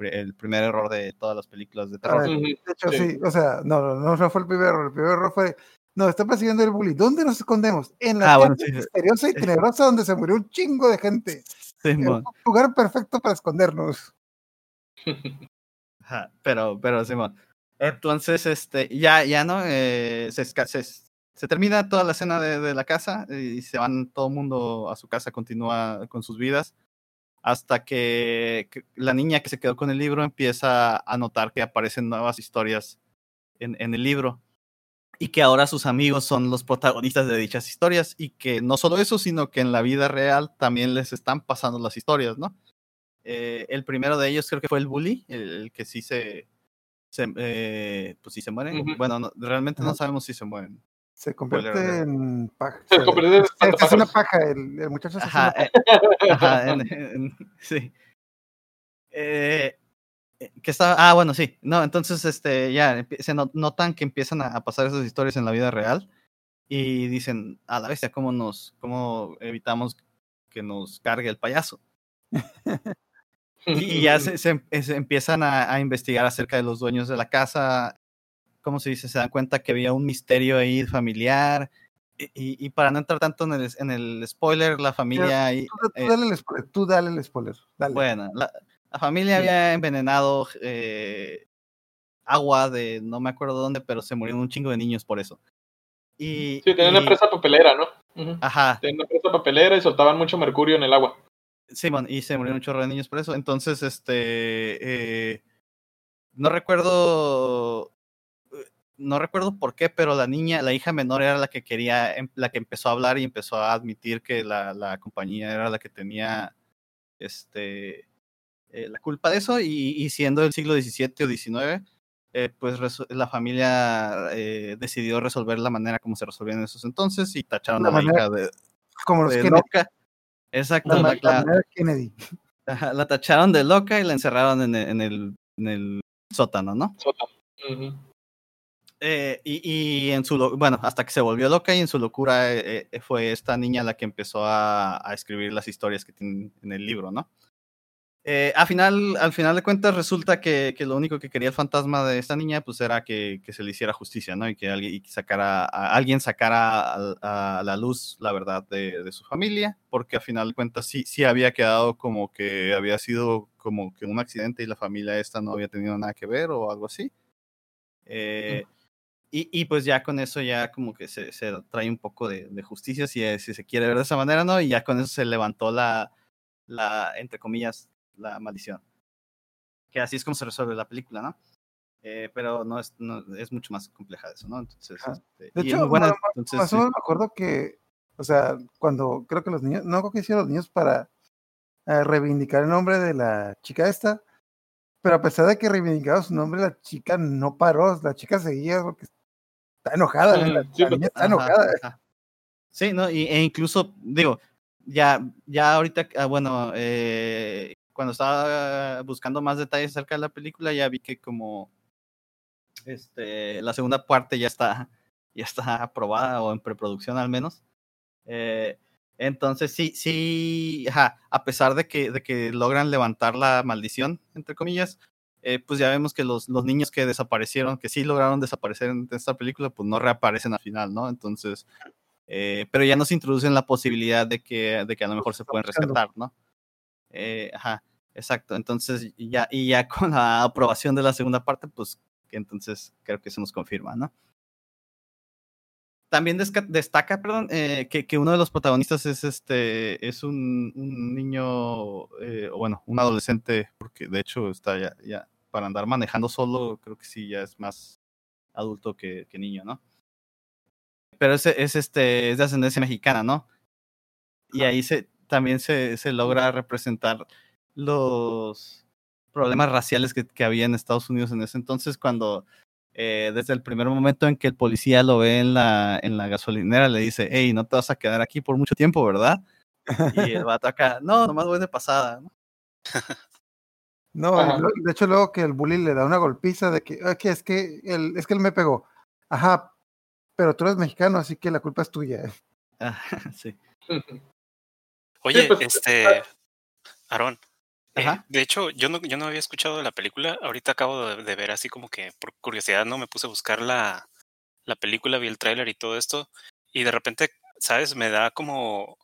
El primer error de todas las películas de terror. Ah, Ujú. De hecho, Sí. sí. o sea, no, no, no, no fue el primer error. El primer error fue, no, está persiguiendo el bully. ¿Dónde nos escondemos? En la Ah, bueno, sí. misteriosa y tenebrosa donde se murió un chingo de gente. Simón. un lugar perfecto para escondernos. Ajá, pero, pero Simón. Entonces, este, ya, ya no, eh, se, se, se termina toda la escena de, de la casa y se van todo el mundo a su casa, continúa con sus vidas, hasta que, la niña que se quedó con el libro empieza a notar que aparecen nuevas historias en, en el libro y que ahora sus amigos son los protagonistas de dichas historias y que no solo eso, sino que en la vida real también les están pasando las historias, ¿no? Eh, el primero de ellos creo que fue el bully, el, el que sí se, se eh, pues sí se muere. Ujú. Bueno, no- realmente no sabemos si se mueren. Se convierte en paja. Se convierte en se- se hace una paja. El, el muchacho se hace Ajá, una eh, ajá, en- en- sí. Eh, eh, que está, ah, bueno, sí. No, entonces, este, ya se no- notan que empiezan a, a pasar esas historias en la vida real y dicen, a la bestia, ¿cómo nos, cómo evitamos que nos cargue el payaso? Y, y ya se, se se empiezan a, a investigar acerca de los dueños de la casa. ¿Cómo se dice? Se dan cuenta que había un misterio ahí familiar. Y, y- y para no entrar tanto en el, en el spoiler, la familia ahí. Tú, tú eh, dale el spoiler. Tú dale el spoiler. Dale. bueno, la, la familia había envenenado eh, agua de no me acuerdo dónde, pero se murieron un chingo de niños por eso. Y, Sí, tenía una empresa papelera, ¿no? Ajá, Tenían una presa papelera y soltaban mucho mercurio en el agua. Simón, y se murieron un chorro de niños por eso. Entonces, este. eh, no recuerdo. No recuerdo por qué, pero la niña, la hija menor era la que quería, em- la que empezó a hablar y empezó a admitir que la, la compañía era la que tenía este, eh, la culpa de eso. Y, y siendo el siglo XVII o XIX, eh, pues la familia eh, decidió resolver la manera como se resolvía en esos entonces y tacharon La a la manera- hija de, Como los de Kennedy. loca. Exacto, La, Kennedy. La tacharon de loca y la encerraron en el, en el, en el sótano, ¿no? Sótano. Eh, y, y en su, bueno, hasta que se volvió loca y en su locura eh, eh, fue esta niña la que empezó a, a escribir las historias que tienen en el libro, ¿no? Eh, al, final, al final de cuentas resulta que, que lo único que quería el fantasma de esta niña pues era que, que se le hiciera justicia, ¿no? Y que alguien, y sacara, a- alguien sacara a, a la luz la verdad de, de su familia, porque al final de cuentas sí, sí había quedado como que había sido como que un accidente y la familia esta no había tenido nada que ver o algo así. Eh, y, y pues ya con eso ya como que se, se trae un poco de, de justicia si, se quiere ver de esa manera, ¿no? Y ya con eso se levantó la, la entre comillas, la maldición. Que así es como se resuelve la película, ¿no? Eh, pero no es, no, es mucho más compleja de eso, ¿no? Entonces, este, De hecho, buena, más- entonces, Más sí. o menos me acuerdo que, o sea, cuando creo que los niños, no creo que hicieron los niños para eh, reivindicar el nombre de la chica esta, pero a pesar de que reivindicaron su nombre, la chica no paró, la chica seguía porque está enojada, la, sí, la niña está Ajá, enojada. ajá. Sí, ¿no? Y, e incluso, digo, ya, ya ahorita, ah, bueno, eh, cuando estaba buscando más detalles acerca de la película, ya vi que como este, la segunda parte ya está, ya está aprobada o en preproducción al menos. Eh, entonces sí, sí, ajá, a pesar de que, de que logran levantar la maldición, entre comillas, eh, pues ya vemos que los, los niños que desaparecieron, que sí lograron desaparecer en esta película, pues no reaparecen al final, ¿no? Entonces, eh, pero ya nos introducen la posibilidad de que, de que a lo mejor se pueden rescatar, ¿no? Eh, ajá, exacto. Entonces, ya, y ya con la aprobación de la segunda parte, pues que entonces creo que se nos confirma, ¿no? También destaca, perdón, eh, que, que uno de los protagonistas es este, es un, un niño, eh, bueno, un adolescente, porque de hecho está ya, ya, para andar manejando solo, creo que sí, ya es más adulto que, que niño, ¿no? Pero es, es, este, es de ascendencia mexicana, ¿no? Y ahí se, también se, se logra representar los problemas raciales que, que había en Estados Unidos en ese entonces, cuando eh, desde el primer momento en que el policía lo ve en la, en la gasolinera, le dice, hey, no te vas a quedar aquí por mucho tiempo, ¿verdad? Y el vato acá, no, nomás voy de pasada. ¿no? No, Ajá. de hecho luego que el bully le da una golpiza de que, "Ah, que es que él, es que él me pegó. Ajá, pero tú eres mexicano, así que la culpa es tuya. Ah, sí. Oye, pues, este, Aarón, eh, de hecho, yo no, yo no había escuchado la película, ahorita acabo de, de ver así como que por curiosidad, ¿no? Me puse a buscar la, la película, vi el tráiler y todo esto, y de repente, ¿sabes? Me da como,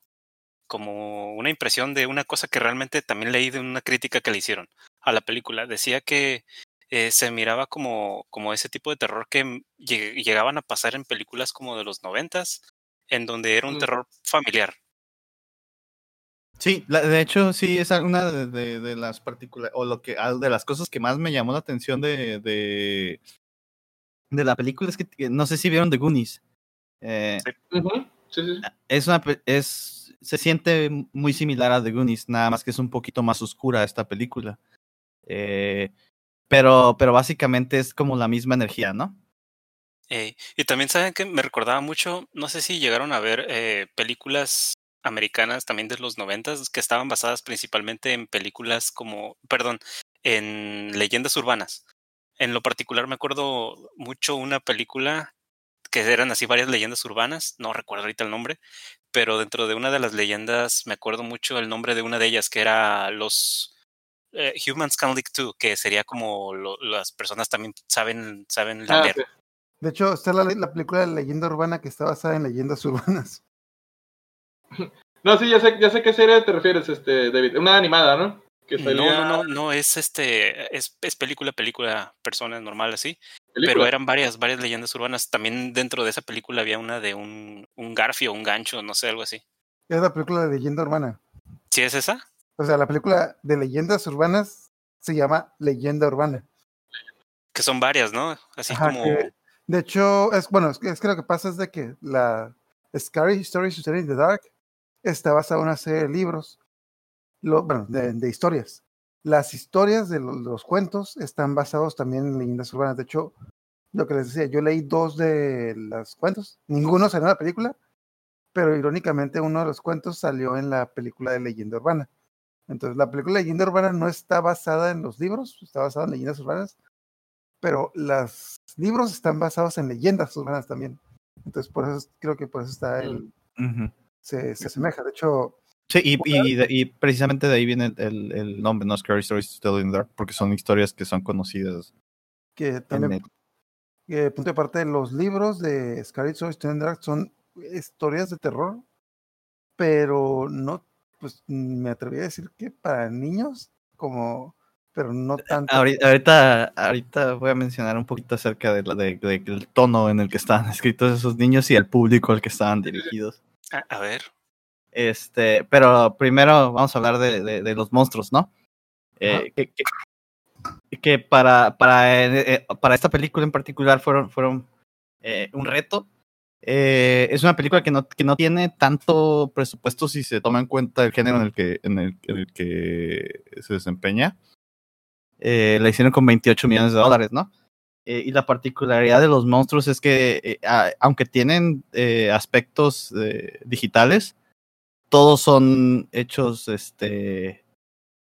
como una impresión de una cosa que realmente también leí de una crítica que le hicieron a la película. Decía que eh, se miraba como, como ese tipo de terror que lleg- llegaban a pasar en películas como de los noventas, en donde era un Mm. terror familiar. Sí, la- de hecho, sí, es una de, de- de las particulares, o lo que, de las cosas que más me llamó la atención de, de, de la película es que, no sé si vieron The Goonies. Eh, Sí, sí, sí. es una, pe- es, se siente muy similar a The Goonies, nada más que es un poquito más oscura esta película. Eh, pero, pero básicamente es como la misma energía, ¿no? Eh, y también saben que me recordaba mucho, no sé si llegaron a ver eh, películas americanas también de los noventas que estaban basadas principalmente en películas como, perdón, en leyendas urbanas. En lo particular me acuerdo mucho una película que eran así varias leyendas urbanas, no recuerdo ahorita el nombre, pero dentro de una de las leyendas me acuerdo mucho el nombre de una de ellas que era los eh, Humans Can Leak Too, que sería como lo- las personas también saben saben Ah, leer. De hecho, está la, la película de leyenda urbana que está basada en leyendas urbanas. No, sí, ya sé, ya sé qué serie te refieres, este, David. Una animada, ¿no? Que No, salía no, no, no, es este, es, es película, película, persona normal así. película. Pero eran varias, varias leyendas urbanas. También dentro de esa película había una de un, un garfio, un gancho, no sé, algo así. Es la película de leyenda urbana. ¿Sí es esa? O sea, la película de leyendas urbanas se llama Leyenda Urbana. Que son varias, ¿no? Así Ajá, como. que- de hecho, es bueno, es que, es que lo que pasa es de que la Scary Stories to in the Dark está basada en una serie de libros, bueno, de, historias. Las historias de los, cuentos están basados también en leyendas urbanas. De hecho, lo que les decía, yo leí dos de los cuentos, ninguno salió en la película, pero irónicamente uno de los cuentos salió en la película de leyenda urbana. Entonces, la película de leyenda urbana no está basada en los libros, está basada en leyendas urbanas, pero los libros están basados en leyendas urbanas también. Entonces, creo que por eso está el. Se, se asemeja. De hecho, Sí, y, y, de- y precisamente de ahí viene el, el, nombre, ¿no? Scary Stories to Tell in the Dark, porque son historias que son conocidas. que también, eh, punto de parte, los libros de Scarlet Stories to Dark son historias de terror, pero no, pues me atrevería a decir que para niños, como, pero no tanto. Ahorita, ahorita, voy a mencionar un poquito acerca de la- de- de- del tono en el que estaban escritos esos niños y el público al que estaban dirigidos. A, a ver. Este, pero primero vamos a hablar de, de- de los monstruos, ¿no? Eh, que, que- que para, para, eh, eh, para esta película en particular fueron, fueron eh, un reto. Es una película que no, que no tiene tanto presupuesto si se toma en cuenta el género en el que, en el, en el que se desempeña. La hicieron con 28 millones de dólares, ¿no? Eh, y la particularidad de los monstruos es que, eh, a- aunque tienen eh, aspectos digitales, todos son hechos, este,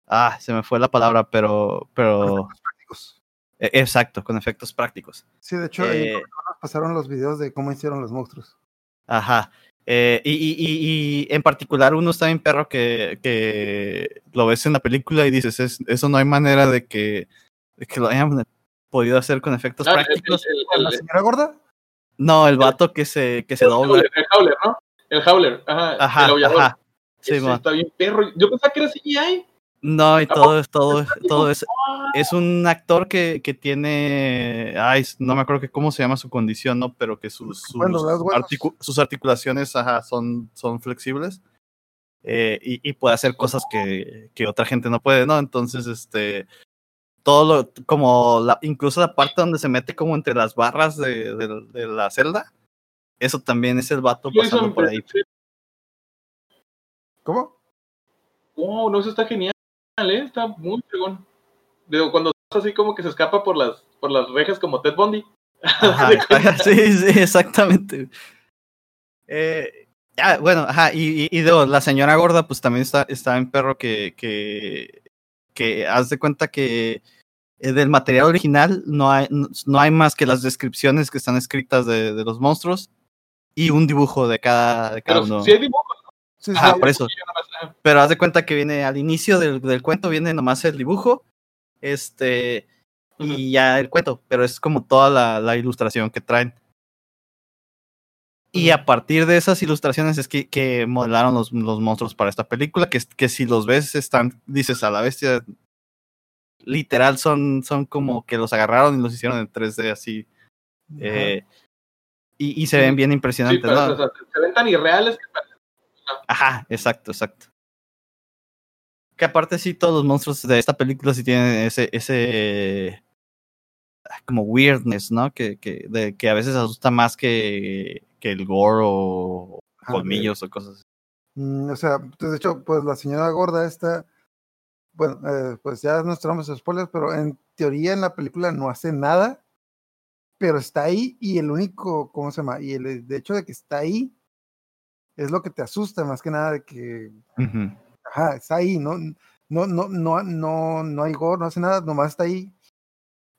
ah, se me fue la palabra, pero, pero, prácticos. eh, exacto, con efectos prácticos. Sí, de hecho, ahí nos pasaron los videos de cómo hicieron los monstruos. Ajá. Eh, y, y, y, y en particular uno está bien perro que, que lo ves en la película y dices, "Es- eso no hay manera de que, de que lo hayan podido hacer con efectos Ah, prácticos. el- ¿Con el- ¿La señora gorda? No, el vato que se, que se el dobla. Howler, el Howler, ¿no? El Howler, ajá. Ajá, el aullador. ajá. Sí, está bien perro. Yo pensaba que era CGI. No, y ¿A todo, es- todo, es- todo es, es un actor que, que tiene, ay, no me acuerdo que cómo se llama su condición, ¿no? Pero que sus, sus, Bueno, los huesos. articu- sus articulaciones ajá, son, son flexibles eh, y, y puede hacer cosas que, que otra gente no puede, ¿no? Entonces, este, todo lo, como la, incluso la parte donde se mete como entre las barras de, de- de la celda, eso también es el vato pasando por ahí. ¿Cómo? Oh, no, eso está genial, ¿eh? Está muy fregón. Digo, cuando estás así como que se escapa por las, por las rejas como Ted Bundy. Ajá, sí, sí, exactamente. Eh, ah, bueno, ajá, y, y, y digo, la señora gorda, pues también está, está en perro que, que, que haz de cuenta que eh, del material original no hay, no, no hay más que las descripciones que están escritas de, de los monstruos y un dibujo de cada, de cada Pero uno. sí hay dibujos. Sí, sí, Ajá, sí. por eso. Ah, Pero haz de cuenta que viene al inicio del, del cuento, viene nomás el dibujo, este, y ya el cuento, pero es como toda la, la ilustración que traen. Y a partir de esas ilustraciones es que, que modelaron los, los monstruos para esta película, que, que si los ves están, dices a la bestia, literal son, son como que los agarraron y los hicieron en 3D así. eh, y, y se ven bien Sí, impresionantes, pero, ¿no? o sea, se ven tan irreales que parecen- Ajá, exacto, exacto. Que aparte sí, todos los monstruos de esta película sí tienen ese, ese ah, como weirdness, ¿no? Que, que, de, que a veces asusta más que, que el gore o Ajá, colmillos o cosas así. Mm, o sea, pues, de hecho, pues la señora gorda esta, bueno, eh, pues ya nos traemos spoilers, pero en teoría en la película no hace nada, pero está ahí y el único, ¿cómo se llama? Y el, de hecho de que está ahí es lo que te asusta más que nada de que, Ujú. ajá, está ahí, no, no, no, no, no, no hay gore, no hace nada, nomás está ahí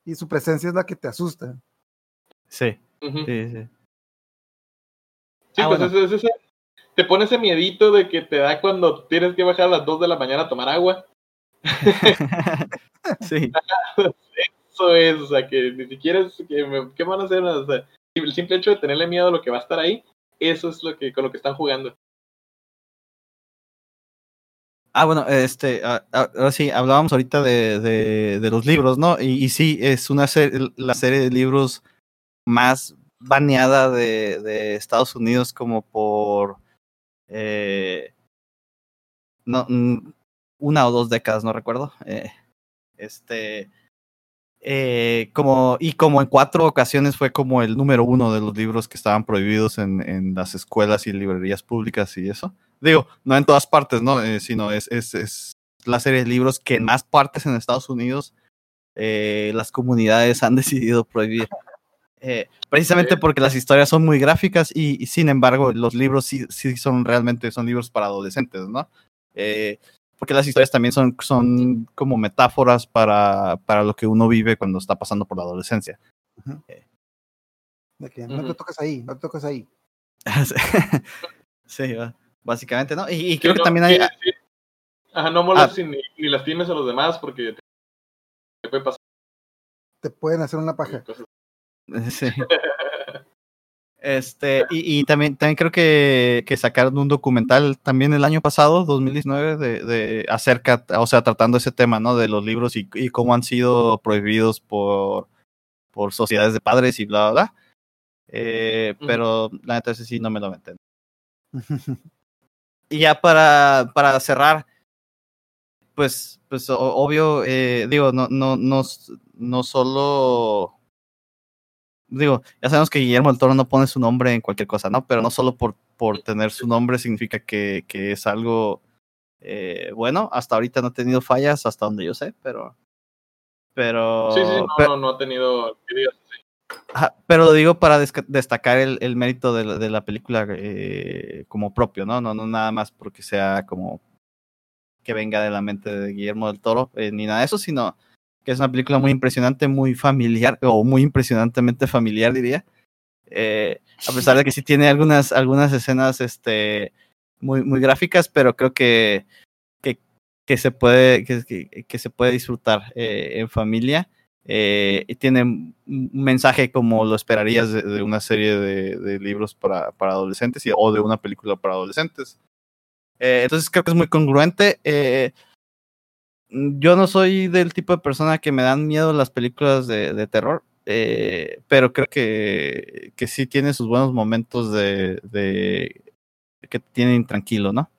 y su presencia es la que te asusta. Sí, sí, sí. Sí, Ah, pues bueno. ese- ese- ese- te pone ese miedito de que te da cuando tienes que bajar a las 2 de la mañana a tomar agua. sí, Eso es, o sea, que ni siquiera es que me- ¿qué van a hacer? O sea, el simple hecho de tenerle miedo a lo que va a estar ahí, eso es lo que con lo que están jugando. Ah, bueno, este, ah, ah, ahora sí, hablábamos ahorita de, de, de los libros, ¿no? Y, y sí, es una serie, la serie de libros más baneada de, Estados Unidos como por eh, mm, una o dos décadas, no recuerdo. Eh, este, eh, como, y como en cuatro ocasiones fue como el número uno de los libros que estaban prohibidos en, en las escuelas y librerías públicas y eso. Digo, no en todas partes, ¿no? Eh, sino es, es, es, la serie de libros que en más partes en Estados Unidos las comunidades han decidido prohibir. Eh, precisamente porque las historias son muy gráficas y, y, sin embargo los libros sí, sí son realmente son libros para adolescentes, ¿no? Eh, porque las historias también son, son como metáforas para, para lo que uno vive cuando está pasando por la adolescencia. Uh -huh. Que no te toques ahí, no te toques ahí. sí, básicamente, ¿no? Y, y creo sí, que no, también hay... Sí, Ajá, no molestes ah. ni, ni, lastimes a los demás porque te, te, puede pasar. Te pueden hacer una paja. Sí. Este, y, y, también, también creo que, que, sacaron un documental también el año pasado, 2019, de, de acerca, o sea, tratando ese tema, ¿no? De los libros y, y cómo han sido prohibidos por, por sociedades de padres y bla, bla, bla. Eh. Pero la neta, ese sí no me lo meten. y ya para, para cerrar, pues, pues obvio, eh, digo, no, no, no, no solo digo, ya sabemos que Guillermo del Toro no pone su nombre en cualquier cosa, ¿no? Pero no solo por, por tener su nombre significa que, que es algo eh, bueno. Hasta ahorita no ha tenido fallas, hasta donde yo sé, pero. Pero. Sí, sí, no, pero, no, no ha tenido. Ajá, pero lo digo para destacar el, el mérito de la, de la película eh, como propio, ¿no? ¿no? No nada más porque sea como que venga de la mente de Guillermo del Toro, eh, ni nada de eso, sino que es una película muy impresionante, muy familiar, o muy impresionantemente familiar, diría. Eh, a pesar de que sí tiene algunas, algunas escenas este, muy, muy gráficas, pero creo que, que, se, puede, que, se puede disfrutar eh, en familia. Eh, y tiene un mensaje como lo esperarías de, una serie de, libros para, para, adolescentes o de una película para adolescentes. Entonces creo que es muy congruente. Yo no soy del tipo de persona que me dan miedo las películas de, de terror, eh, pero creo que, que sí tiene sus buenos momentos de, de que tienen tranquilo, ¿no?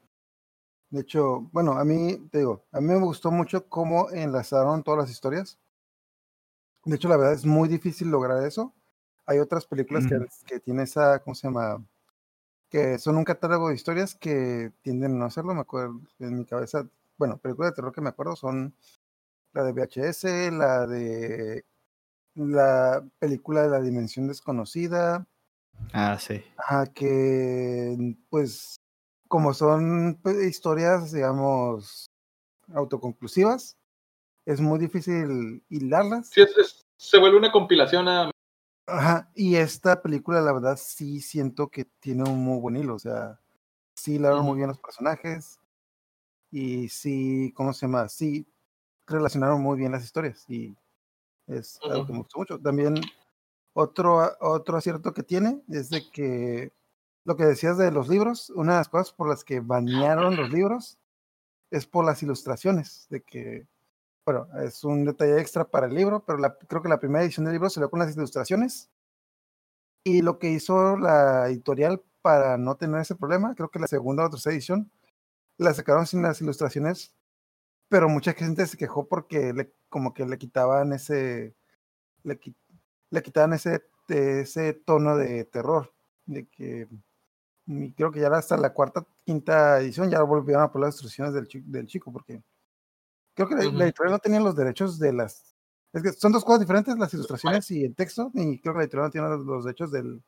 De hecho, bueno, a mí, te digo, a mí me gustó mucho cómo enlazaron todas las historias. De hecho, la verdad es muy difícil lograr eso. Hay otras películas mm. que, que tienen esa, ¿cómo se llama? Que son un catálogo de historias que tienden a no hacerlo. Me acuerdo, en mi cabeza bueno, películas de terror que me acuerdo son la de VHS, la de la película de la dimensión desconocida. Ah, sí. Ajá, que pues como son pues, historias, digamos, autoconclusivas, es muy difícil hilarlas. Sí, es, es, se vuelve una compilación a... Ajá, y esta película, la verdad, sí siento que tiene un muy buen hilo, o sea, sí hilaron uh -huh. muy bien los personajes, y sí, ¿cómo se llama? Sí, relacionaron muy bien las historias y es algo que me gustó mucho. También otro, otro acierto que tiene es de que lo que decías de los libros, una de las cosas por las que banearon los libros es por las ilustraciones, de que, bueno, es un detalle extra para el libro, pero la, creo que la primera edición del libro se con las ilustraciones y lo que hizo la editorial para no tener ese problema, creo que la segunda o tercera edición la sacaron sin las ilustraciones, pero mucha gente se quejó porque le, como que le quitaban ese, le, le quitaban ese, ese tono de terror, de que creo que ya hasta la cuarta, quinta edición ya volvieron a poner las instrucciones del, del chico, porque creo que uh -huh. la, editorial no tenía los derechos de las... Es que son dos cosas diferentes, las ilustraciones y el texto, y creo que la editorial no tiene los derechos del,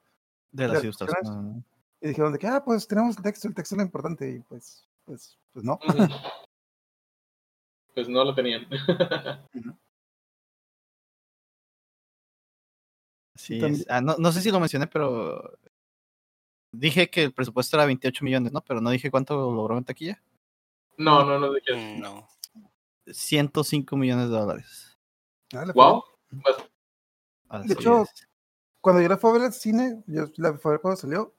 de, las, de las ilustraciones. ilustraciones. Y dijeron de que, ah, pues tenemos el texto, el texto es lo importante, y pues pues, pues no. pues no lo tenían. sí, ah, no, no sé si lo mencioné, pero dije que el presupuesto era 28 millones, ¿no? Pero no dije cuánto logró en taquilla. No, no, no dije. Mm, no. 105 millones de dólares. Ah, wow. de hecho, es. cuando yo la fui a ver al cine, yo la fui a ver cuando salió,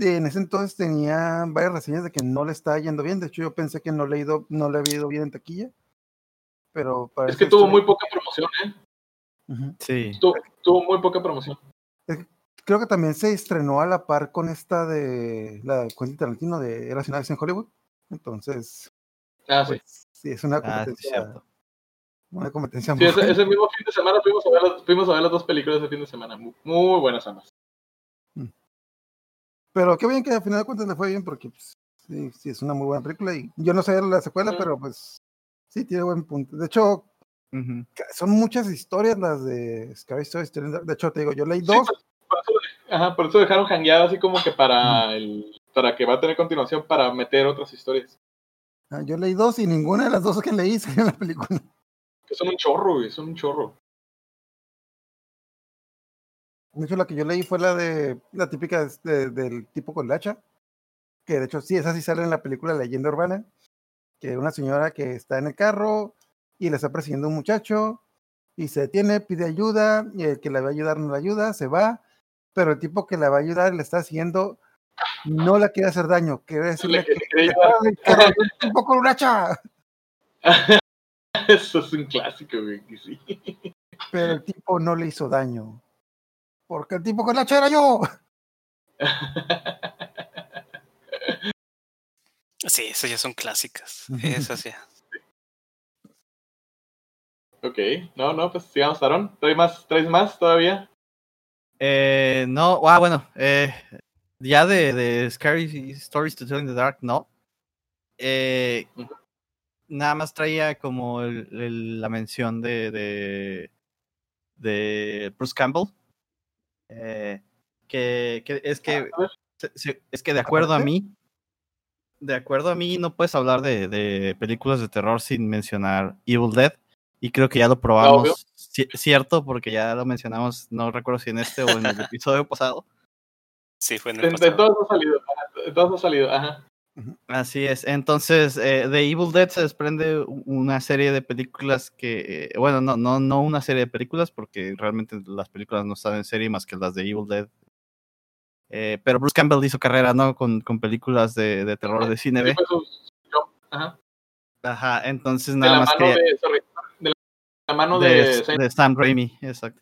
de- en ese entonces tenía varias reseñas de que no le estaba yendo bien. De hecho, yo pensé que no le, ido, no le había ido bien en taquilla. Pero Es que tuvo estoy- muy poca promoción, ¿eh? Sí. Tuvo, tuvo muy poca promoción. Creo que también se estrenó a la par con esta de la de Quentin Tarantino de vez en Hollywood. Entonces, Ah, sí. pues, sí, es una Ah, competencia. cierto. una competencia Sí, muy ese, buena. ese mismo fin de semana fuimos a, ver las, fuimos a ver las dos películas ese fin de semana. Muy, muy buenas ambas. Pero qué bien que al final de cuentas le fue bien porque pues, sí, sí, es una muy buena película. Y yo no sé la secuela, pero pues sí tiene buen punto. De hecho, son muchas historias las de Scary Stories. De hecho, te digo, yo leí Sí, dos. por, por eso, ajá, por eso dejaron jangueado así como que para el para que va a tener continuación para meter otras historias. ah, Yo leí dos y ninguna de las dos que leí salió en la película. Que son un chorro, güey, son un chorro. De hecho, la que yo leí fue la de la típica de- de- del tipo con el hacha, que de hecho sí, esa sí sale en la película Leyenda Urbana, que una señora que está en el carro y le está persiguiendo un muchacho y se detiene, pide ayuda y el que le va a ayudar no le ayuda, se va, pero el tipo que le va a ayudar le está siguiendo, no le quiere hacer daño, quiere decirle Le- que que un tipo con un hacha, Eso es un clásico, güey, sí. pero el tipo no le hizo daño, porque el tipo con el hacha era yo. Sí, esas ya son clásicas. Esas ya. ok, no, no, pues sigamos, Aaron. ¿Traes más, ¿Traes más todavía? Eh, no, ah, bueno, eh, ya de, de Scary Stories to Tell in the Dark, no. Eh, nada más traía como el- el- la mención de, de, de Bruce Campbell. Eh, que, que es que A ver. se- se- es que de acuerdo a mí, de acuerdo a mí, no puedes hablar de, de películas de terror sin mencionar Evil Dead. Y creo que ya lo probamos, ci- cierto, porque ya lo mencionamos, no recuerdo si en este o en el episodio pasado. Sí, fue en el en pasado. todos ha salido, en todos ha salido, ajá. Así es. Entonces, eh, de Evil Dead se desprende una serie de películas que, eh, bueno, no, no, no una serie de películas, porque realmente las películas no están en serie más que las de Evil Dead. Eh, pero Bruce Campbell hizo carrera, ¿no? Con, con películas de, de terror de cine B. ajá. Ajá, entonces De nada la más mano quería- de, sorry, de la mano de, de, Saint- de Sam Raimi, exacto.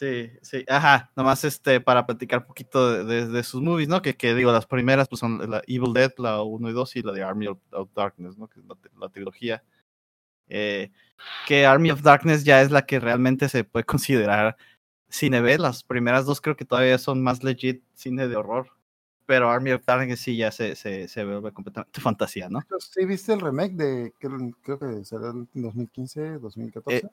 Sí, sí, ajá, nomás este, para platicar un poquito de, de- de sus movies, ¿no? Que, que digo, las primeras pues son la Evil Dead, la 1 y 2 y la de Army of, of Darkness, ¿no? Que es la, tri- la trilogía. Eh, que Army of Darkness ya es la que realmente se puede considerar cine B, las primeras dos creo que todavía son más legit cine de horror, pero Army of Darkness sí ya se, se, se vuelve completamente fantasía, ¿no? ¿Sí viste el remake de, creo, creo que salió en 2015, 2014? Eh,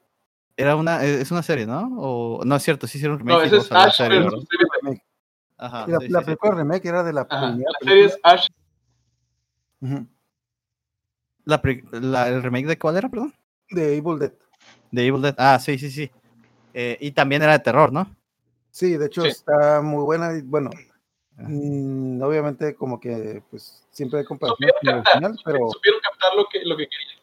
Era una, es una serie, ¿no? O, no es cierto, sí hicieron un remake No, es Ash serie. Remake. Ajá, la, sí, la sí, sí. película remake era de la Ajá. primera La serie es. Ash La la- ¿El remake de cuál era, perdón? de Evil Dead. De Evil Dead. Ah, sí, sí, sí. Eh, y también era de terror, ¿no? Sí, de hecho Sí. está muy buena. y bueno, Ah. mm, obviamente como que pues siempre hay comparación Supieron captar, original, pero supieron captar lo que, lo que querían.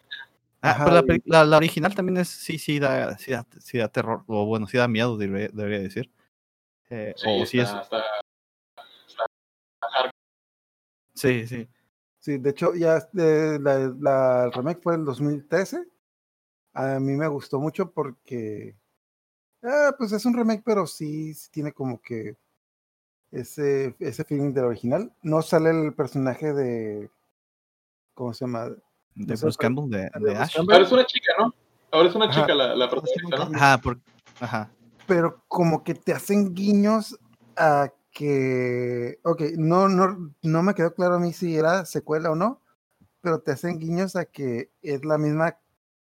Ah, Ajá, pero la, y- peli- la- la original también es, sí, sí da, sí da, sí da terror, o bueno, sí da miedo, debería, debería decir. Eh, Sí, o sí es, está, está- sí, sí. sí, de hecho ya eh, la, la- el remake fue en 2013. A mí me gustó mucho porque ah, pues es un remake, pero sí, sí tiene como que ese, ese feeling del original. No sale el personaje de ¿cómo se llama? De Bruce Campbell, de, Ash. Ahora es una chica, ¿no? Ahora es una Ajá. chica la, la protagonista, ¿no? Ajá, por, ajá. pero como que te hacen guiños a que, ok, no, no, no me quedó claro a mí si era secuela o no, pero te hacen guiños a que es la misma,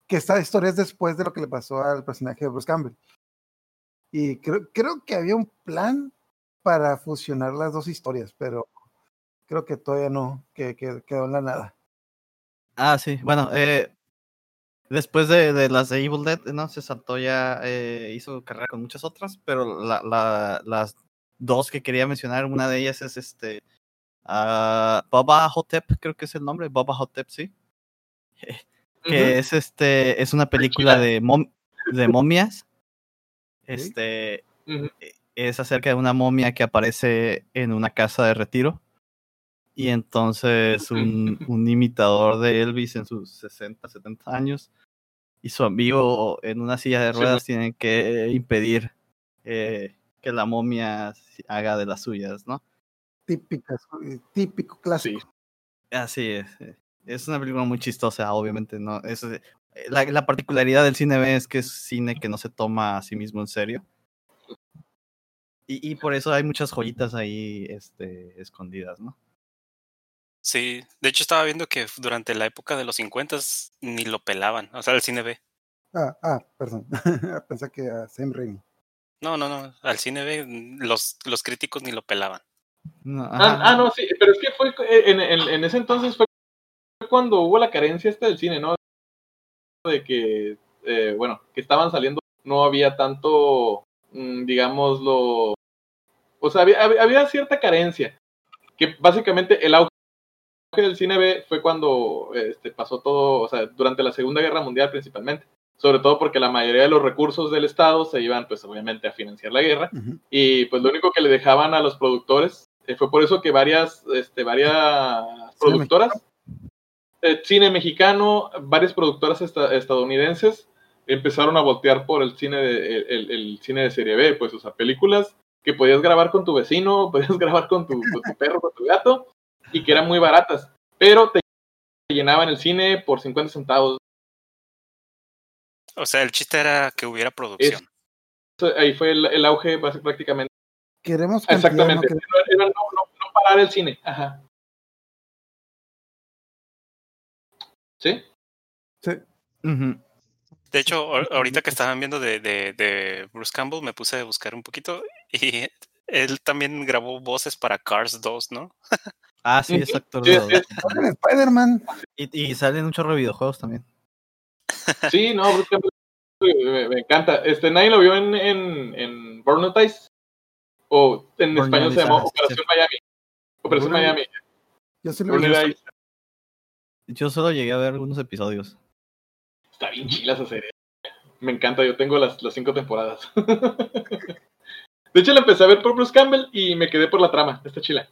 que esta historia es después de lo que le pasó al personaje de Bruce Campbell. Y creo, creo que había un plan para fusionar las dos historias, pero creo que todavía no, que, que quedó en la nada. Ah, sí, bueno, eh, después de, de las de Evil Dead, ¿no? Se saltó ya, eh, hizo carrera con muchas otras, pero la, la, las dos que quería mencionar, una de ellas es este, ah, Boba Hotep, creo que es el nombre, Boba Hotep, sí. que es este es una película de mom- de momias este Ujú. es acerca de una momia que aparece en una casa de retiro. Y entonces un, un imitador de Elvis en sus 60, 70 años y su amigo en una silla de Sí, ruedas tienen que impedir eh, que la momia haga de las suyas, ¿no? Típicas, eh, típico clásico. Así es. eh. Es una película muy chistosa, obviamente, ¿no? Es, eh, la, la particularidad del cine B es que es cine que no se toma a sí mismo en serio. Y, y por eso hay muchas joyitas ahí este, escondidas, ¿no? Sí, de hecho estaba viendo que durante la época de los 50 ni lo pelaban, o sea, el cine B. Ah, ah, perdón. Pensé que a Sam Raimi. No, no, no, al cine B mm, los, los críticos ni lo pelaban. No, Ah, ah, no, sí, pero es que fue en, en, en ese entonces fue cuando hubo la carencia esta del cine, ¿no? De que, eh, bueno, que estaban saliendo, no había tanto, mm, digámoslo, o sea, había, había- había cierta carencia, que básicamente el auge del cine B fue cuando este, pasó todo, o sea, durante la Segunda Guerra Mundial principalmente, sobre todo porque la mayoría de los recursos del Estado se iban, pues obviamente, a financiar la guerra, y pues lo único que le dejaban a los productores eh, fue por eso que varias este varias productoras eh, cine mexicano varias productoras esta- estadounidenses empezaron a voltear por el cine de, el, el- el cine de serie B pues o sea películas que podías grabar con tu vecino podías grabar con tu, con tu perro con tu gato y que eran muy baratas pero te llenaban el cine por 50 centavos. O sea, el chiste era que hubiera producción. ahí fue el, el auge prácticamente. Queremos cantidad, no exactamente. Queremos- Era no, no- no parar el cine. Ajá. Sí Sí. De hecho, ahor- ahorita que estaban viendo de, de, de Bruce Campbell, me puse a buscar un poquito y él también grabó voces para Cars 2, ¿no? Ah, sí, es actor de sí, Spider-Man. Y, y salen un chorro de videojuegos también. Sí, no, Bruce Campbell me, me encanta. Este, nadie lo vio en, en, en Burnout Eyes. O en español se llamó sí, Operación Miami. Operación Miami. Yo sí lo Burnout vi. Eyes. Yo solo llegué a ver algunos episodios. Está bien chila esa serie. Me encanta, yo tengo las, las cinco temporadas. de hecho, la empecé a ver por Bruce Campbell y me quedé por la trama. Está chila.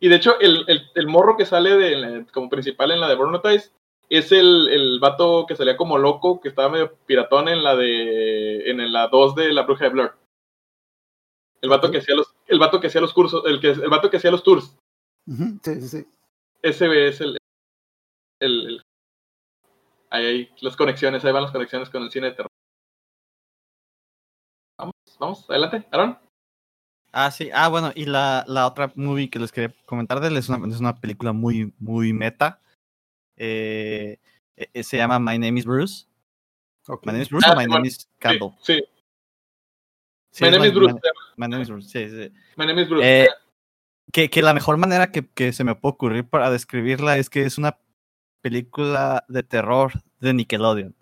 Y de hecho, el, el, el morro que sale de como principal en la de Eyes es el, el vato que salía como loco, que estaba medio piratón en la de en la 2 de La Bruja de Blair. El vato que hacía los el vato que hacía los cursos, el que el vato que hacía los tours. Sí, sí, sí. Ese es el, el, el- ahí hay las conexiones, ahí van las conexiones con el cine de terror. Vamos, vamos, adelante, Aaron. Ah, sí. Ah, bueno, y la, la otra movie que les quería comentar de él es una, es una película muy, muy meta. Eh, eh, se llama My Name is Bruce. My Name is Bruce Ah, o My Name is Campbell. Sí, sí. Sí, My name My- is Bruce. My, My Name is Bruce, sí, sí. My name is Bruce. Eh, que, que la mejor manera que, que se me puede ocurrir para describirla es que es una película de terror de Nickelodeon.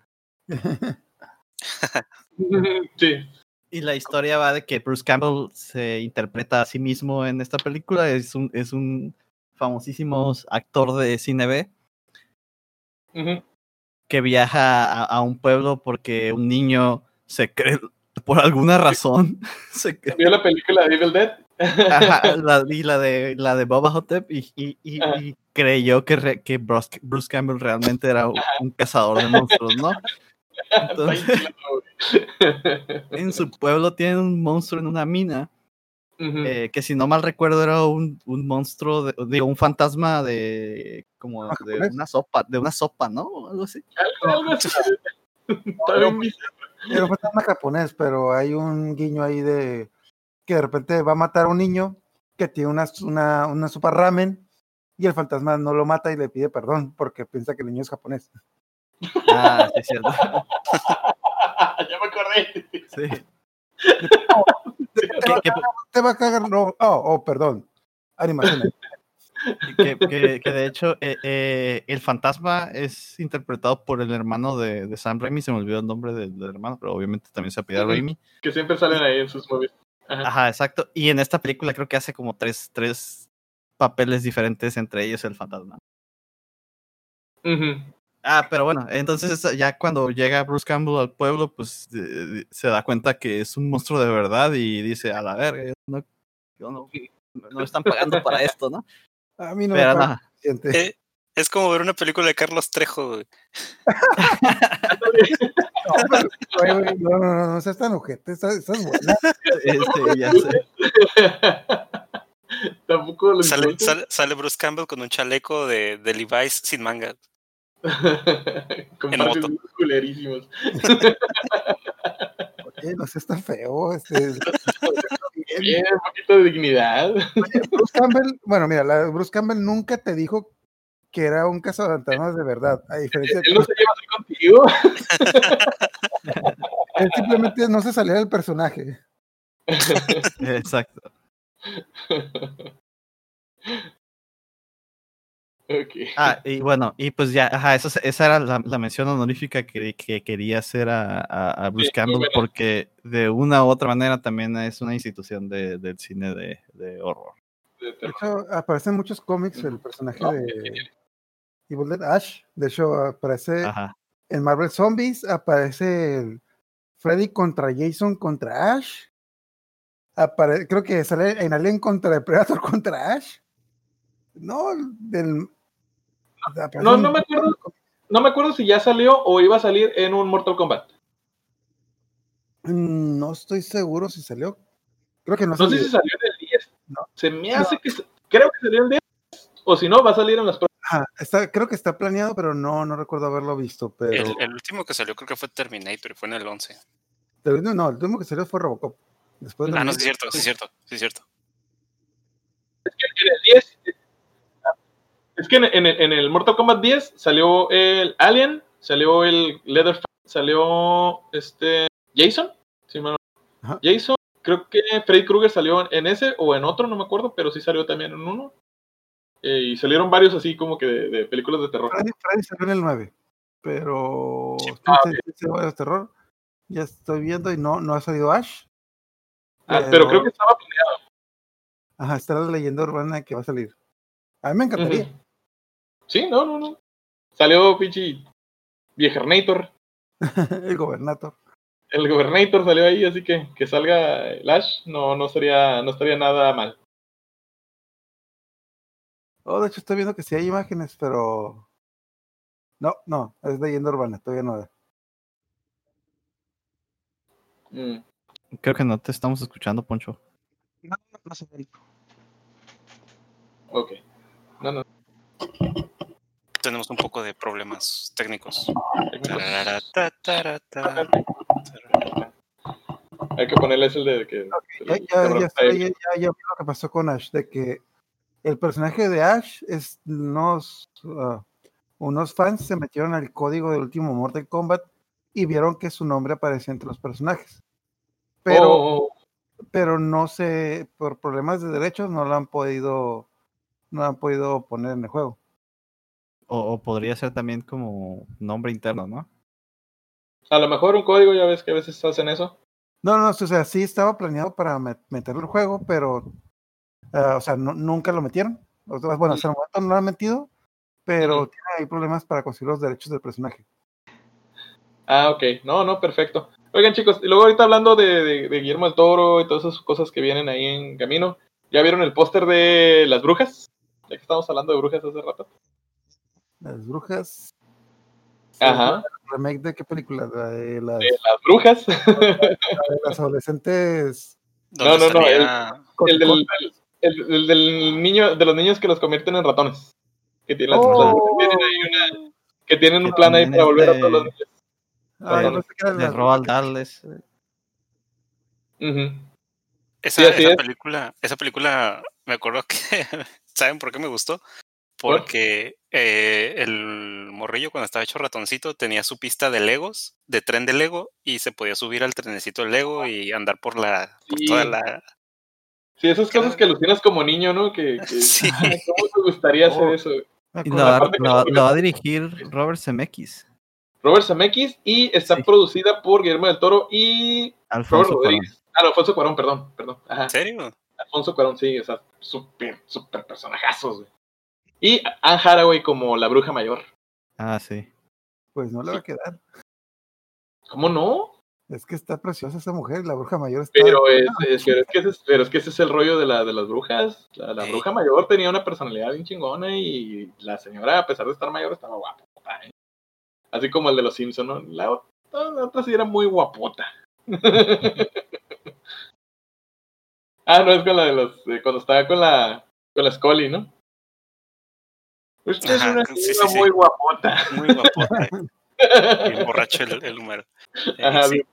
sí. Y la historia va de que Bruce Campbell se interpreta a sí mismo en esta película. Es un, es un famosísimo actor de cine B que viaja a, a un pueblo porque un niño se cree, por alguna razón, se cree- ¿Vio la película de Evil Dead? Ajá, la, y la de la de Boba Hotep y, y, y- Ajá. y creyó que, re- que Bruce, Bruce Campbell realmente era un, un cazador de monstruos, ¿no? Entonces, en su pueblo tiene un monstruo en una mina eh, que si no mal recuerdo era un, un monstruo, de- digo, un fantasma de como Ah, de una sopa, de una sopa, ¿no? Algo así. Era un fantasma japonés, pero hay un guiño ahí de que de repente va a matar a un niño que tiene una, una, una sopa ramen y el fantasma no lo mata y le pide perdón porque piensa que el niño es japonés. Ah, sí, es cierto. ya me acordé. Sí. Te va, a cagar, te va a cagar, no, oh, oh, perdón. Animación. Que, que- que de hecho eh, eh, el fantasma es interpretado por el hermano de, de Sam Raimi, se me olvidó el nombre del, del hermano, pero obviamente también se apellida Ujú. Raimi. Que siempre salen ahí en sus movies. Ajá. Ajá, exacto. Y en esta película creo que hace como tres, tres papeles diferentes, entre ellos el fantasma. Ujú. Ah, pero bueno, entonces ya cuando llega Bruce Campbell al pueblo, pues eh, se da cuenta que es un monstruo de verdad y dice, a la verga, no, yo no, no me están pagando para esto, ¿no? A mí no Pero me no. parece suficiente. Eh, es como ver una película de Carlos Trejo, güey. No, no, no, no, no seas tan ojete, estás, estás buena. Este, ya sé. Tampoco lo Sale, sale, sale Bruce Campbell con un chaleco de, de Levi's sin manga. Con partes culerísimos. Oye, no seas tan feo. Este, Bien, un poquito de dignidad. Bruce Campbell, bueno, mira, la- Bruce Campbell nunca te dijo que era un cazafantasmas de verdad, a diferencia de Él no se lleva así contigo. él simplemente no se salía del personaje. Exacto. Ah, y bueno, y pues ya, ajá, esa, esa era la, la mención honorífica que, que quería hacer a, a- a Bruce Sí, Campbell, porque de una u otra manera también es una institución de- del cine de, de horror. De hecho, aparece en muchos cómics el personaje No, de Evil Dead Ash. De hecho, aparece Ajá. en Marvel Zombies, aparece el Freddy contra Jason contra Ash. Apare- creo que sale en Alien contra Predator contra Ash. No, del. No, no me acuerdo. No me acuerdo si ya salió o iba a salir en un Mortal Kombat. Mm, No estoy seguro si salió. Creo que no, No sé salió. si salió en el 10. No. Se me hace que. Creo que salió en el 10. O si no, va a salir en las próximas. Está, creo que está planeado, pero no, no recuerdo haberlo visto. Pero El, el último que salió creo que fue Terminator y fue en el 11. el- no, el último que salió fue Robocop. Después de Ah, no, sí es cierto, sí es cierto, sí es cierto. En el 10. Es que en, en el, en el Mortal Kombat 10 salió el Alien, salió el Leatherface, salió este Jason. Ajá. Jason. Creo que Freddy Krueger salió en ese o en otro, no me acuerdo, pero sí salió también en uno. Eh, y salieron varios así como que de, de películas de terror. Freddy, Freddy salió en el 9, pero Sí. Ah, sí, sí, sí, varios terror. Ya estoy viendo y no, no ha salido Ash. Ah, pero creo que estaba planeado. Ajá, está la leyenda urbana que va a salir. A mí me encantaría. Sí, no, no, no. Salió pinche Viejernator. el gobernator. El Gobernator salió ahí, así que que salga el Ash no, no sería, no estaría nada mal. Oh, de hecho estoy viendo que sí hay imágenes, pero no, no, es leyenda urbana, todavía no. Mm. Creo que no te estamos escuchando, Poncho. No, no, no sé. Ok. No, no. Tenemos un poco de problemas técnicos. técnicos. Tarara, ta, tara, ta. Hay que ponerle ese de que. Ya, el ya, ya, ya, ya- ya vi lo que pasó con Ash, de que el personaje de Ash es unos, ah, unos fans se metieron al código del último Mortal Kombat y vieron que su nombre aparecía entre los personajes. Pero, Oh, pero no sé, por problemas de derechos no lo han podido, no lo han podido poner en el juego. O, o podría ser también como nombre interno, ¿no? a lo mejor un código, ya ves que a veces hacen eso. No, no, o sea, sí estaba planeado para met- meterlo al juego, pero, ah, o sea, no- nunca lo metieron. O sea, bueno, hasta el momento no lo han metido, pero tiene ahí problemas para conseguir los derechos del personaje. Ah, ok. No, no, perfecto. Oigan, chicos, y luego ahorita hablando de, de- de Guillermo del Toro y todas esas cosas que vienen ahí en camino, ¿ya vieron el póster de las brujas? Ya que estamos hablando de brujas hace rato. Las brujas. Ajá. ¿Remake de qué película? La de las, De las brujas. la de las adolescentes. ¿Dónde No, no, no, el, del, el, el del niño, de los niños que los convierten en ratones. Que tienen, las- Oh. las- tienen ahí una- que tienen un plan ahí para volver a todos los niños. Ah, De Roald Dahl es- Ujú. Esa, Sí, así esa es. película, esa película, me acuerdo que, ¿saben por qué me gustó? Porque eh, el morrillo cuando estaba hecho ratoncito tenía su pista de Legos, de tren de Lego, y se podía subir al trenecito de Lego y andar por la, por Sí. toda la... Sí, esas cosas que alucinas como niño, ¿no? Que, que Sí. ay, ¿Cómo te gustaría hacer Oh. eso? Y lo, va- lo- lo a dirigir Robert Zemeckis. Robert Zemeckis y está Sí. producida por Guillermo del Toro y Robert Alfonso Cuarón. Rodríguez. Ah, no, Alfonso Cuarón, perdón, perdón. Ajá. ¿En serio? Alfonso Cuarón, sí, o sea, súper, súper personajazos, güey. Y Anne Hathaway como la bruja mayor. Ah, sí. Pues no le va a quedar. ¿Cómo no? Es que está preciosa esa mujer, la bruja mayor está. Pero es, es- pero es que ese es, pero es que ese es el rollo de, la, de las brujas. La, bruja mayor tenía una personalidad bien chingona y la señora, a pesar de estar mayor, estaba guapa. ¿eh? Así como el de los Simpsons, ¿no? La otra, la otra sí era muy guapota. ah, no, es con la de los. eh, cuando estaba con la. Con la Scully, ¿no? Usted es Ajá, una sí, sí, señora sí. muy guapota. Muy guapota. Bien borracho el, el número. Eh, Ajá, sí. bien,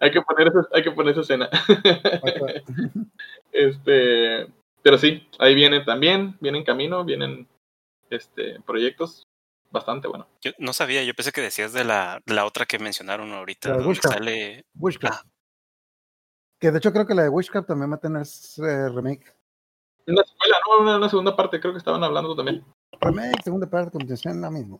hay que- poner esa, hay que poner esa escena. Este, pero sí, ahí viene también, viene en camino, vienen este proyectos bastante bueno. Yo no sabía, yo pensé que decías de la, de la otra que mencionaron ahorita, La de donde Witchcraft. sale... Witchcraft. Que de hecho creo que la de Witchcraft también va a tener eh, remake. Una secuela, ¿no? Una, una segunda parte, creo que estaban hablando también. Remake, segunda parte, continuación, la misma.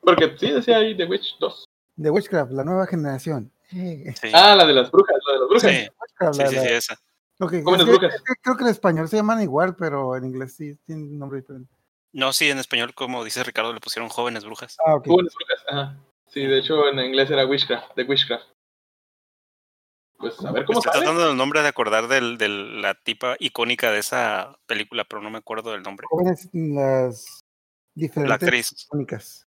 Porque sí decía ahí The Witch 2. De Witchcraft, la nueva generación. Eh, Sí, Ah, la de las brujas, la de las brujas. sí, Witchcraft, sí, la- sí, la- sí, esa. Ok, Jóvenes es que- brujas. es que creo que en español se llaman igual, pero en inglés sí tiene un nombre diferente. No, sí, en español, como dice Ricardo, le pusieron jóvenes brujas. Ah. Jóvenes brujas, ajá. Sí, de hecho en inglés era Witchcraft, The Witchcraft. Pues a ver cómo estoy sale. tratando del nombre de acordar del, de la tipa icónica de esa película, pero no me acuerdo del nombre. Jóvenes, las diferentes. La actriz. Únicas.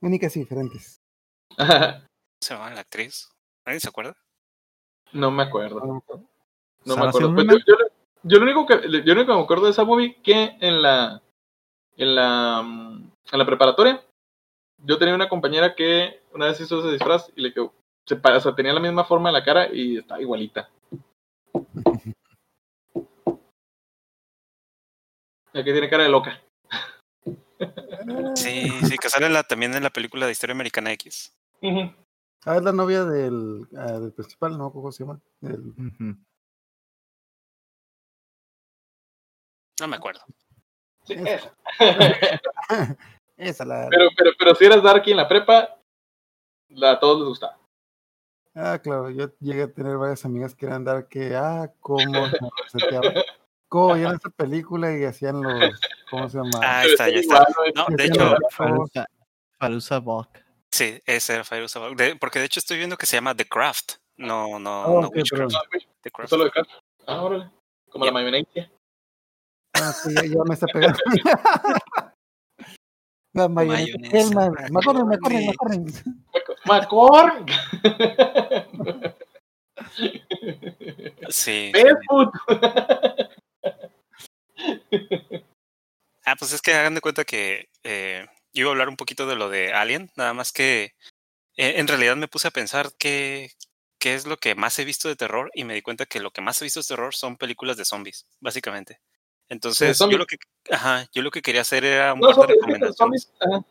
Únicas y diferentes. ¿Se llama la actriz? ¿Alguien se acuerda? No me acuerdo. No me acuerdo. Pues yo- yo lo único que yo lo único que me acuerdo de esa movie que en la en la mm, en la preparatoria yo tenía una compañera que una vez hizo ese disfraz y le quedó se o sea, tenía la misma forma de la cara y estaba igualita. La que tiene cara de loca. Sí, sí, que sale la, también en la película de Historia Americana X. Ah, es la novia del, ah, del principal, no cómo se llama. No me acuerdo. Sí, Esa. esa. Esa, la. pero, pero, pero si eras Darky en la prepa, la, a todos les gustaba. Ah, claro, yo llegué a tener varias amigas que eran dar que, ah, cómo se reseteaban. Cómo veían esa película y hacían los, ¿cómo se llama? Ah, está, es ya está. ¿no? De hecho, Balk. sí, ese era Sabbath. De- porque de hecho estoy viendo que se llama The Craft. No, no, Oh, no güey, The Craft. Solo de cara. Ah, órale. Como la mayonesa. Ah, sí, ya me está pegando. La mayonesa. Mayonesa. Hellman. Me corren, me corren, me corren. ¡Macorn! Sí. Ah, pues es que hagan de cuenta que eh, yo iba a hablar un poquito de lo de Alien, nada más que eh, en realidad me puse a pensar qué, qué es lo que más he visto de terror y me di cuenta que lo que más he visto de terror son películas de zombies, básicamente. Entonces, yo lo que, ajá, yo lo que quería hacer era un No, par de recomendaciones. zombies, Ajá.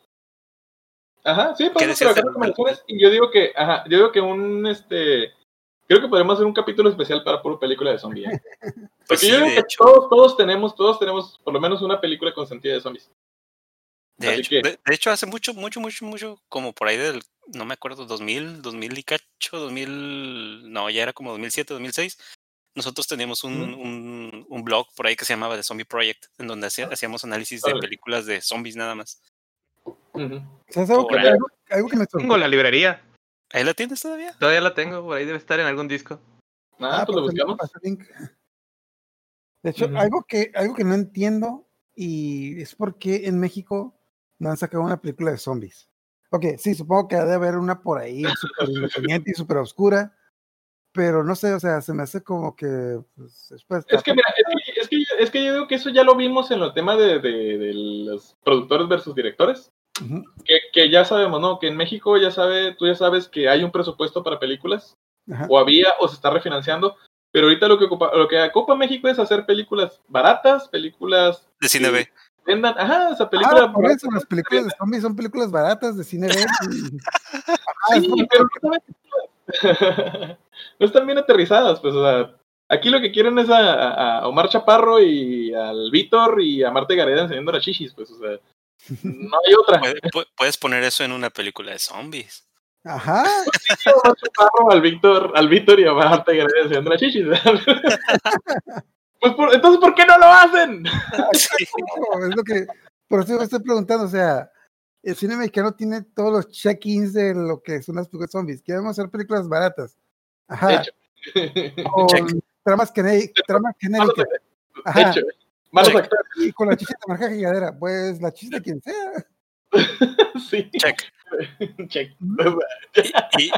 Ajá, sí, ¿Qué podemos trabajar recomendaciones. Y yo digo que, ajá, yo digo que un, este, creo que podemos hacer un capítulo especial para pura película de zombies. ¿eh? Pues Porque sí, yo digo que hecho. todos, todos tenemos, todos tenemos por lo menos una película con sentido de zombies. De hecho, que- de, de hecho, hace mucho, mucho, mucho, mucho, como por ahí del, no me acuerdo, 2000, 2000 y cacho, 2000, no, ya era como 2007, 2006. Nosotros teníamos un, un, un blog por ahí que se llamaba The Zombie Project, en donde hacía- hacíamos análisis de películas de zombies nada más. Ujú. ¿Sabes algo que, Órale. algo, algo que me Tengo la librería. ¿Ahí la tienes todavía? Todavía la tengo, por ahí debe estar en algún disco. Ah, pues lo pues, buscamos. De hecho, algo, que, algo que no entiendo y es por qué en México no han sacado una película de zombies. Ok, sí, supongo que ha de haber una por ahí súper independiente y súper oscura, pero no sé, o sea, se me hace como que pues, después Es que, mira, es que, es, que, es que yo digo que eso ya lo vimos en el tema de, de, de los productores versus directores. Que, que ya sabemos, ¿no? Que en México ya sabe, tú ya sabes que hay un presupuesto para películas, ajá. o había, o se está refinanciando, pero ahorita lo que ocupa, lo que ocupa México es hacer películas baratas, películas De cine. B. vendan, ajá, esa película Ah, por eso las películas de zombies son películas baratas de cine B. y- Sí, pero no están bien aterrizadas, pues, o sea, aquí lo que quieren es a, Omar Chaparro y al Víctor y a Marta Gareda enseñando las chichis, pues, o sea, no hay otra. Puede- pu- Puedes poner eso en una película de zombies. Ajá. Omar Chaparro, al Víctor, al Víctor y a Marta Gareda enseñando las chichis. pues, por- entonces, ¿por qué no lo hacen? Sí. Es lo que, por eso me estoy preguntando, o sea, el cine mexicano tiene todos los check-ins de lo que son las películas zombies. Queremos hacer películas baratas. Ajá. Hecho. Con tramas, tramas genéricas. Ajá. Y con la chicha de marca gigadera. Pues la chicha de quien sea. Sí. Check. Check. Y,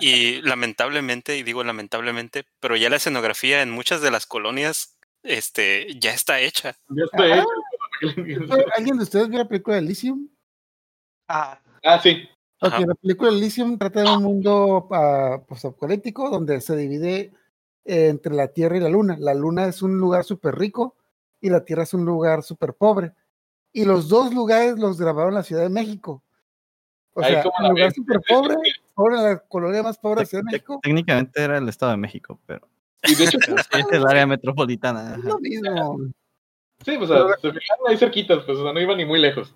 y lamentablemente, y digo lamentablemente, pero ya la escenografía en muchas de las colonias este, ya está hecha. Ya está Ah. ¿Alguien de ustedes vio la película de Elysium? Ah, Ah, sí. Ok, Ajá. la película Elysium trata de un mundo ah, posapocalíptico donde se divide eh, entre la Tierra y la Luna. La Luna es un lugar súper rico y la Tierra es un lugar súper pobre. Y los dos lugares los grabaron en la Ciudad de México. O Ahí sea, la lugar súper pobre, pobre la colonia más pobre de la Ciudad de México. Técnicamente era el Estado de México, pero Y de hecho, es el área metropolitana. Es lo mismo. Sí, pues, o sea, se fijaron ahí cerquitas, pues, o sea, no iba ni muy lejos.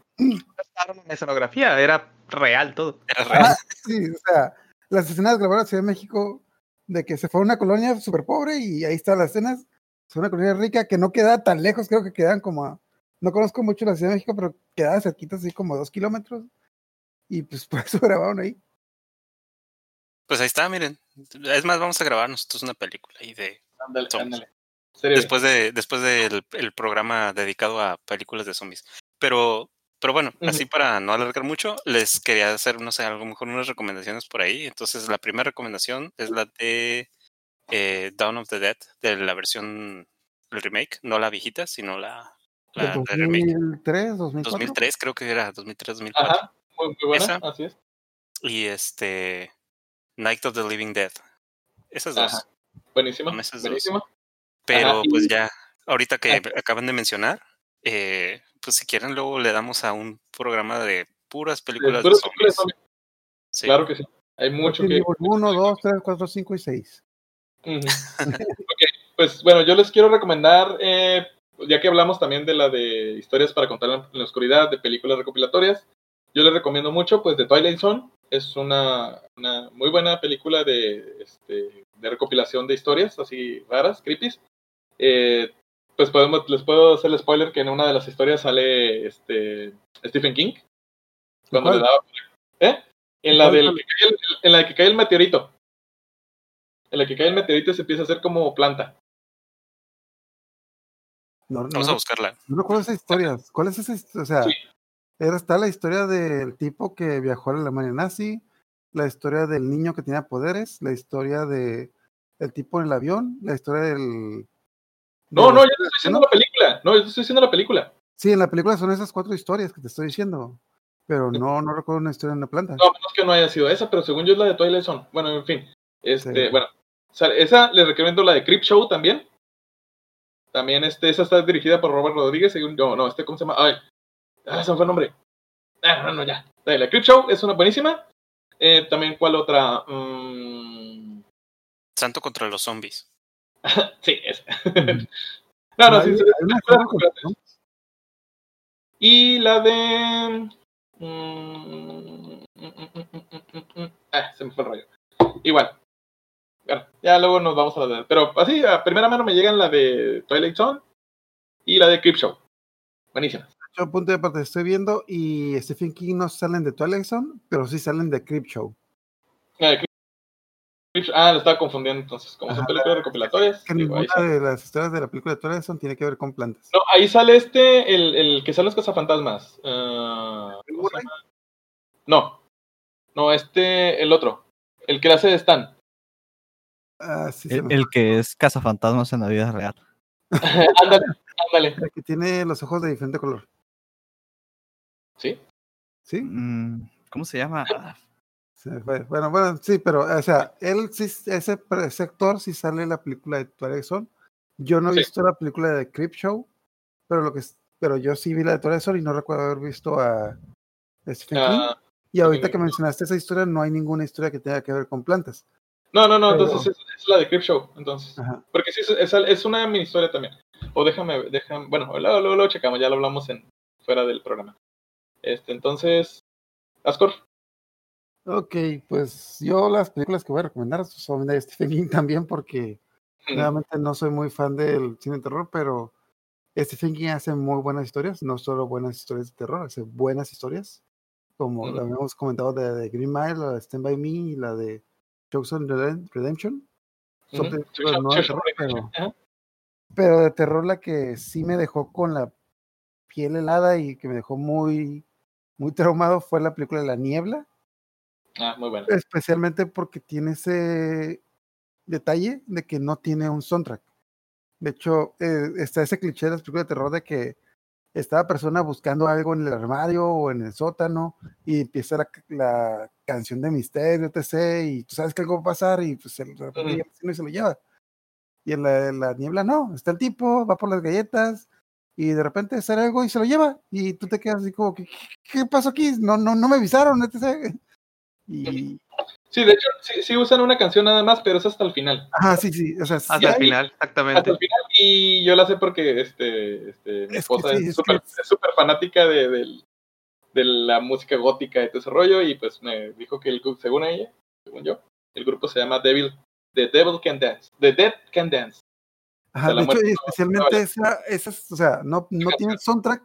gastaron en escenografía, era real todo. Era real. Ah, sí, o sea, las escenas grabadas en la Ciudad de México de que se fue a una colonia súper pobre y ahí están las escenas. Es una colonia rica que no queda tan lejos, creo que quedan como a- no conozco mucho la Ciudad de México, pero quedaba cerquita, así como dos kilómetros. Y pues por eso grabaron ahí. Pues ahí está, miren. Es más, vamos a grabar nosotros una película ahí de Ándale, ándale. Después de después del el programa dedicado a películas de zombies. Pero pero bueno, así para no alargar mucho, les quería hacer, no sé, a lo mejor unas recomendaciones por ahí. Entonces, la primera recomendación es la de eh, Dawn of the Dead, de la versión, el remake, no la viejita, sino la, la, De la remake. 2003, 2004. 2003, creo que era 2003, 2004. Ajá, muy, muy buena, Esa. así es. Y este, Night of the Living Dead. Esas dos. Ajá. Buenísima, dos. Pero Ajá, pues y- ya, ahorita que acaban de mencionar, eh, pues si quieren luego le damos a un programa de puras películas de zombies. de zombies, Sí. Claro que sí. Hay mucho que... 1, 2, 3, 4, 5 y 6. Ujú. Ok, pues bueno, yo les quiero recomendar, eh, ya que hablamos también de la de historias para contar en la oscuridad, de películas recopilatorias, yo les recomiendo mucho, pues, The Twilight Zone. Es una, una muy buena película de, este, de recopilación de historias así raras, creepy. Eh, pues podemos, les puedo hacer el spoiler que en una de las historias sale este, Stephen King. Cuando le daba... ¿Eh? En la, ¿Cuál, del que cae el- en la que cae el meteorito. En la que cae el meteorito se empieza a hacer como planta. No, no, Vamos a buscarla. no recuerdo esa historia. ¿Cuál es esa historia? O sea, Sí. era, está la historia del tipo que viajó a la Alemania nazi, la historia del niño que tenía poderes, la historia de el tipo en el avión, la historia del... No, no, yo te estoy diciendo la película. No, yo te estoy diciendo la película. Sí, en la película son esas cuatro historias que te estoy diciendo, pero no, no recuerdo una historia en la planta. No, a menos que no haya sido esa, pero según yo es la de Twilight Zone. Bueno, en fin. Este, Sí. bueno. o sea, esa les recomiendo la de Creep Show también. También este, esa está dirigida por Robert Rodríguez, según no, no, este, ¿cómo se llama? Ay, ah, se me fue el nombre. Ah, no, no, ya. La Creep Show es una buenísima. Eh, también, ¿cuál otra? Mm, Santo contra los zombies. Sí, esa. no, no, sí, sí, Y la de. mm, mm, mm, mm, mm, mm, mm. Ah, se me fue el rollo. Igual. Bueno, ya luego nos vamos a la de. Pero así, a primera mano me llegan la de Twilight Zone y la de Creep Show. Buenísima. Yo punto de parte estoy viendo y Stephen King no salen de Twilight Zone, pero sí salen de Creep Show. Ah, lo estaba confundiendo entonces. Como son películas recopilatorias. Que digo, ahí ninguna sale. de las historias de la película de Zone tiene que ver con plantas. No, ahí sale este, el, el que sale los cazafantasmas. Ah, ¿cómo se llama? No. No, este, el otro. El que le hace de Stan. Ah, sí, El, el que es cazafantasmas en la vida real. ándale, ándale. El que tiene los ojos de diferente color. ¿Sí? ¿Sí? Mm, ¿Cómo se llama? Bueno, bueno, sí, pero, o sea, él sí, ese, ese actor sí sale en la película de Twilight Zone. Yo no he Sí. visto la película de Creep Show, pero lo que pero yo sí vi la de Twilight Zone y no recuerdo haber visto a Stephen King. Ah, Y ahorita King. que mencionaste esa historia, no hay ninguna historia que tenga que ver con plantas. no, no, no, Pero- entonces es, es la de Creep Show. Entonces. Ajá. Porque sí, es, es, una mini historia también. O déjame, déjame, bueno, luego, luego lo checamos, ya lo hablamos en fuera del programa. Este, entonces, Ascor. Ok, pues yo las películas que voy a recomendar son de Stephen King también, porque Realmente no soy muy fan del cine de terror, pero Stephen King hace muy buenas historias, no solo buenas historias de terror, hace buenas historias, como lo habíamos comentado de, de Green Mile, la de Stand By Me y la de Redem- Redemption. Son películas no de terror, pero, de terror la que sí me dejó con la piel helada y que me dejó muy, muy traumado fue la película de La Niebla, Ah, muy bueno. especialmente porque tiene ese detalle de que no tiene un soundtrack. De hecho, eh, está ese cliché de las películas de terror de que está la persona buscando algo en el armario o en el sótano y empieza la, la canción de misterio, etc. Y tú sabes que algo va a pasar y pues Ujú. llega el vecino y se lo lleva. Y en la, en la niebla no, está el tipo, va por las galletas y de repente sale algo y se lo lleva. Y tú te quedas así como, ¿qué, qué pasó aquí? No, no, no me avisaron, etc. Y, Sí, de hecho, sí, sí usan una canción nada más, pero es hasta el final. ajá, sí, sí, o sea, Hasta sí el hay- final, Hasta exactamente. el final. Y yo la sé porque este, este, mi Es esposa sí, es es súper que- es súper fanática de, de la música gótica y todo ese rollo. Y pues me dijo que el grupo, según ella, según yo, el grupo se llama Devil, The Devil Can Dance. The Dead Can Dance. Ajá, sea, de hecho, muerte y no- especialmente no esa, esas, o sea, no, no tiene soundtrack.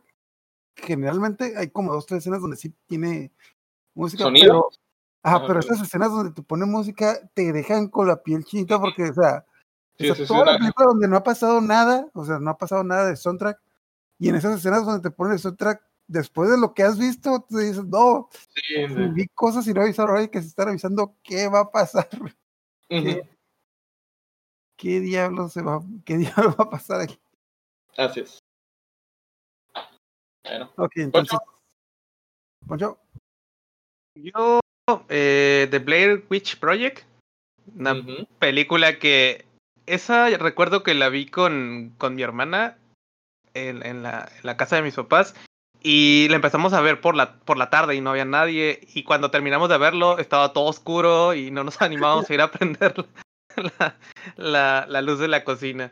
Generalmente hay como dos, tres escenas donde sí tiene música. ¿Sonido? Pero, Ah, pero esas escenas donde te pone música te dejan con la piel chinita porque, o sea, Sí, o sea, toda la película donde no ha pasado nada, o sea, no ha pasado nada de soundtrack. Y en esas escenas donde te pone el soundtrack, después de lo que has visto, tú dices, no, sí, sí. vi cosas y no avisaron ahora que se están avisando qué va a pasar, Ujú. qué diablo se va, qué diablo va a pasar aquí. Así es. Bueno, Ok, entonces, Poncho, Yo, eh, The Blair Witch Project, una película que esa recuerdo que la vi con, con mi hermana en, en la, en la casa de mis papás y la empezamos a ver por la, por la tarde y no había nadie y cuando terminamos de verlo estaba todo oscuro y no nos animábamos a ir a prender la, la, la luz de la cocina.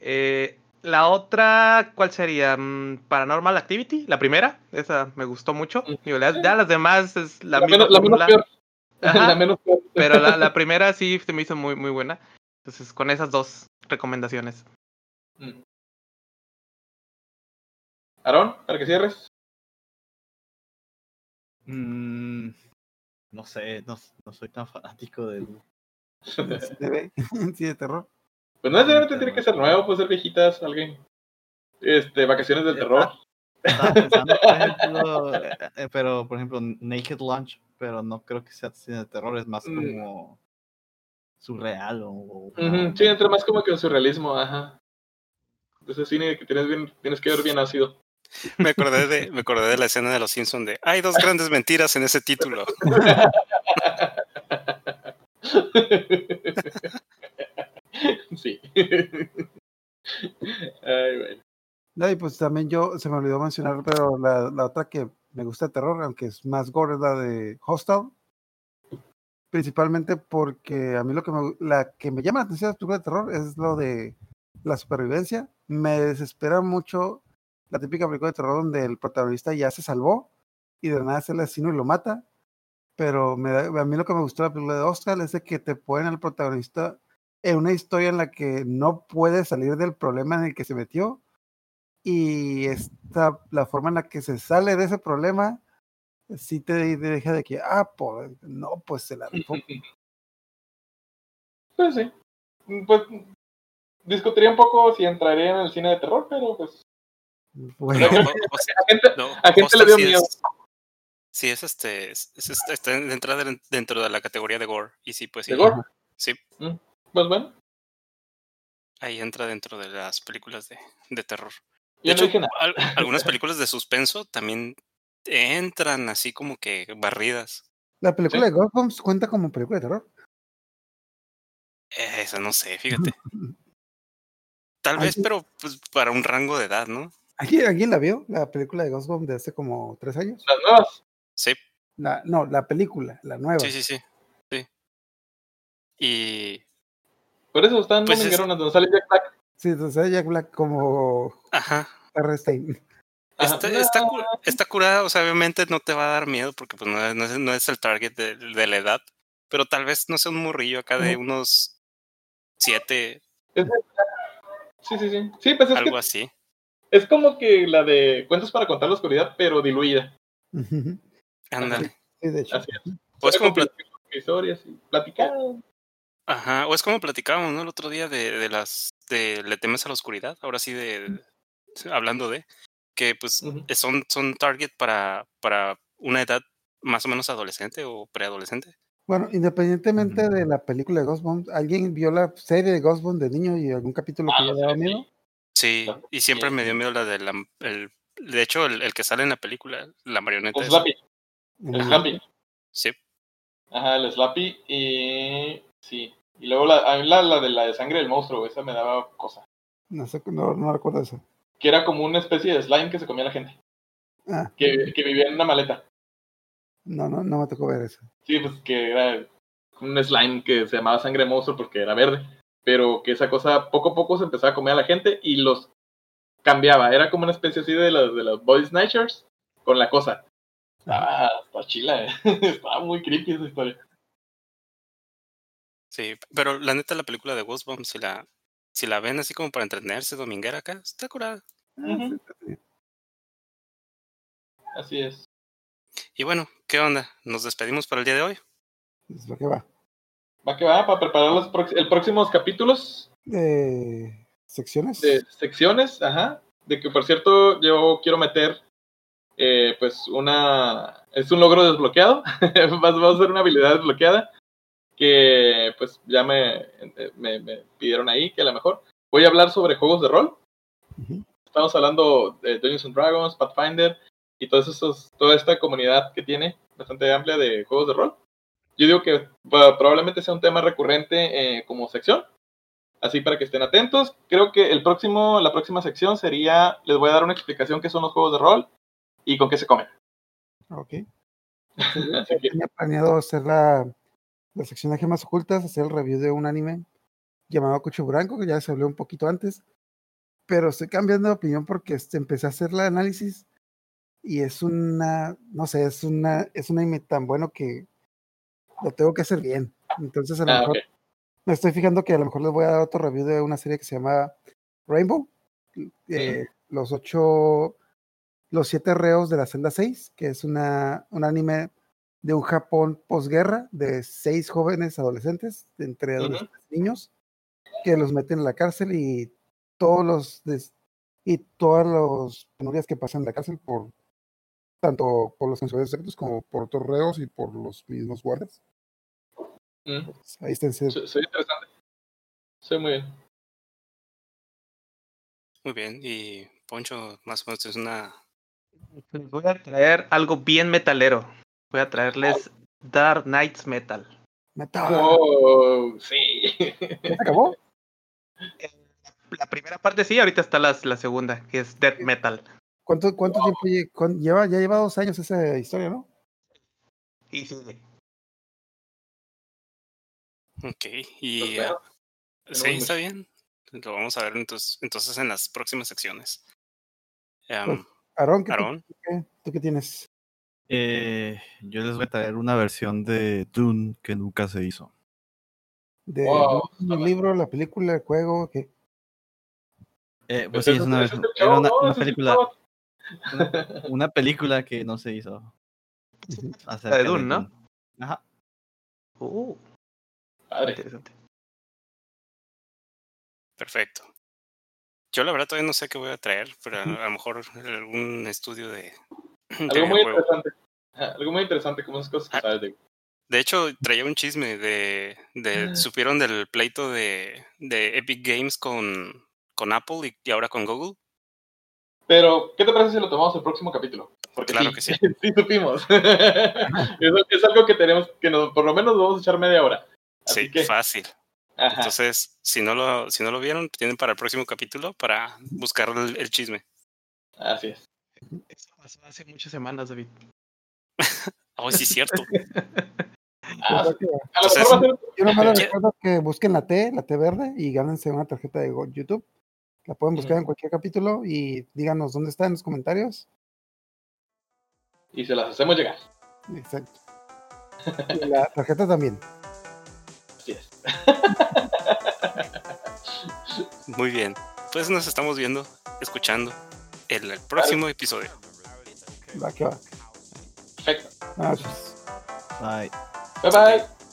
Eh, la otra, ¿cuál sería? Mm, Paranormal Activity, la primera, esa me gustó mucho. Mm. Digo, ya las demás es la, La, misma menos, la menos peor. Ajá. La menos peor. Pero la, la primera sí se me hizo muy, muy buena. Entonces, con esas dos recomendaciones. Mm. Aarón, para que cierres. Mm, no sé, no, no soy tan fanático del. ve, sí, de terror. Pues no necesariamente tiene que ser nuevo, puede ser viejitas, alguien. Este, vacaciones del terror. Estaba pensando, por ejemplo, eh, eh, pero por ejemplo, Naked Lunch, pero no creo que sea cine de terror, es más Mm. como surreal o. Sí, entra más como que en surrealismo, ajá. Ese cine que tienes bien, tienes que ver bien ácido. Me acordé de, me acordé de la escena de los Simpsons de hay dos grandes mentiras en ese título. sí. Ay, bueno. No, y pues también yo, se me olvidó mencionar, pero la, la otra que me gusta de terror, aunque es más gore, es la de Hostel. Principalmente porque a mí lo que me, la que me llama la atención de las películas de terror es lo de la supervivencia. Me desespera mucho la típica película de terror donde el protagonista ya se salvó y de nada es el asesino y lo mata. Pero me da- a mí lo que me gustó de la película de Hostel es de que te ponen al protagonista en una historia en la que no puede salir del problema en el que se metió y esta, la forma en la que se sale de ese problema, sí te deja de que, ah, pues, no, pues se la rifó. Pues sí. Pues discutiría un poco si entraría en el cine de terror, pero pues. Bueno, No, o- o sea, A gente, no, a gente le dio sí miedo. es- Sí, es este, es, es está entra de- dentro de la categoría de gore. Y sí, pues sí. ¿De gore? Sí, Bueno, ahí entra dentro de las películas de, de terror. De hecho, no al- algunas películas de suspenso también entran así como que barridas. la película de Goosebumps cuenta como película de terror. Eh, Eso no sé, fíjate. Tal vez, pero pues para un rango de edad, ¿no? ¿Alguien, ¿Alguien la vio? La película de Goosebumps de hace como tres años. Las nuevas. Sí, La, no, la película, la nueva. sí, sí, sí. sí. Y. Por eso están Pues es- donde sale Jack Black. Sí, entonces Jack Black como Ajá. R. Stein. Ajá. Está, está, cu- está curada, o sea, obviamente no te va a dar miedo porque pues no, es- no es, no es el target de, de la edad, pero tal vez, no sé, un morrillo acá de unos siete, Sí, sí, sí. Sí, pues es algo que así. Es como que la de Cuentos para contar la oscuridad, pero diluida. Ándale. Sí, de hecho. Así es. O es como historias y platicado. Ajá, o es como platicábamos, ¿no? El otro día de, de las de Le temes a la oscuridad, ahora sí de hablando de que pues eh, son son target para para una edad más o menos adolescente o preadolescente. Bueno, independientemente de la película de Ghostbusters, ¿alguien vio la serie de Ghostbusters de niño y algún capítulo Ah, que le la daba miedo? Sí, y siempre Sí. me dio miedo la de la el de hecho el, el que sale en la película, la marioneta El. Slappy. El Slappy. Sí. Ajá, el Slappy. Y. Sí. Y luego la, a mí la, la de la de sangre del monstruo, esa me daba cosa. No sé, no, no recuerdo eso. Que era como una especie de slime que se comía la gente. Ah, Que, que vivía en una maleta. no, no, no me tocó ver eso. Sí, pues que era un slime que se llamaba sangre monstruo porque era verde. Pero que esa cosa poco a poco se empezaba a comer a la gente y los cambiaba. Era como una especie así de los, de los body snatchers con la cosa. Ah, está chila, eh. Estaba muy creepy esa historia. Sí, pero la neta la película de Ghostbusters si la si la ven así como para entretenerse dominguera acá, está curada. Ujú. Así es. Y bueno, ¿qué onda? ¿Nos despedimos para el día de hoy? Es lo que va. Va que va para preparar los prox- el próximos capítulos Eh, ¿Secciones? de secciones, ajá. De que por cierto, yo quiero meter eh, pues una es un logro desbloqueado. va va a ser una habilidad desbloqueada. Que pues ya me, eh, me, me pidieron ahí que a lo mejor. Voy a hablar sobre juegos de rol. Estamos hablando de Dungeons and Dragons, Pathfinder y todos esos, toda esta comunidad que tiene bastante amplia de juegos de rol. Yo digo que probablemente sea un tema recurrente eh, como sección. Así para que estén atentos. Creo que el próximo, la próxima sección sería, les voy a dar una explicación qué son los juegos de rol y con qué se comen. Ok. Así que, Tenía planeado hacer la, sección de gemas ocultas, hacer el review de un anime llamado Cucho Branco, que ya se habló un poquito antes. Pero estoy cambiando de opinión porque este, empecé a hacer el análisis y es una, no sé, es una, es un anime tan bueno que lo tengo que hacer bien. Entonces a lo ah, mejor me estoy fijando que a lo mejor les voy a dar otro review de una serie que se llama Rainbow. eh, Los ocho, los siete reos de la celda 6, que es una, un anime de un Japón posguerra de seis jóvenes adolescentes, de entre adolescentes y niños, que los meten en la cárcel y todos los des- y todas las penurias que pasan en la cárcel por tanto por los censores secretos como por otros reos y por los mismos guardias. Mm, Ahí está en Soy soy interesante. Soy muy bien. Muy bien, y Poncho más o menos es una Les voy a traer algo bien metalero. Voy a traerles Dark Knights Metal. Metal. Oh, sí. ¿Ya se acabó? La primera parte sí, ahorita está la, la segunda, que es Death Metal. ¿Cuánto, cuánto tiempo lleva? Ya lleva dos años esa historia, ¿no? Y sigue. Ok, y ah, No, sí, está bien. Lo vamos a ver entonces, entonces en las próximas secciones. Em, Aarón, ¿qué, tú- Aarón, qué- ¿tú qué tienes? Eh, yo les voy a traer una versión de Dune que nunca se hizo. ¿De Wow, un libro, la película, el juego? ¿qué? Eh, pues Pues sí, es una, versión- el era una, el película, una película que no se hizo. La de Dune, ¿no? Ajá. Uh, Padre. interesante. perfecto. Yo la verdad todavía no sé qué voy a traer, pero a, a lo mejor algún estudio de Algo muy interesante. Algo muy interesante, como esas cosas que Ah. sabes de. De hecho, traía un chisme de, de Ah. supieron del pleito de, de Epic Games con, con Apple y, y ahora con Google. Pero, ¿qué te parece si lo tomamos el próximo capítulo? Porque Claro sí, que sí. sí supimos. es, es algo que tenemos, que nos, por lo menos vamos a echar media hora. Así Sí, que, fácil. ajá, Entonces, si no lo, si no lo vieron, tienen para el próximo capítulo para buscar el, el chisme. así es. Eso pasó hace muchas semanas, David. Oh, sí, es cierto. Ah, Pues, que- a lo Entonces- mejor va a ser Yo nomás les recuerdo que busquen la T, la T verde, y gánense una tarjeta de YouTube. La pueden buscar en cualquier capítulo y díganos dónde está en los comentarios. y se las hacemos llegar. Exacto. Y la tarjeta también. Así es. Muy bien. Pues nos estamos viendo, escuchando en el próximo episodio. Va que va. Perfecto. Buenas noches. Bye. Bye bye.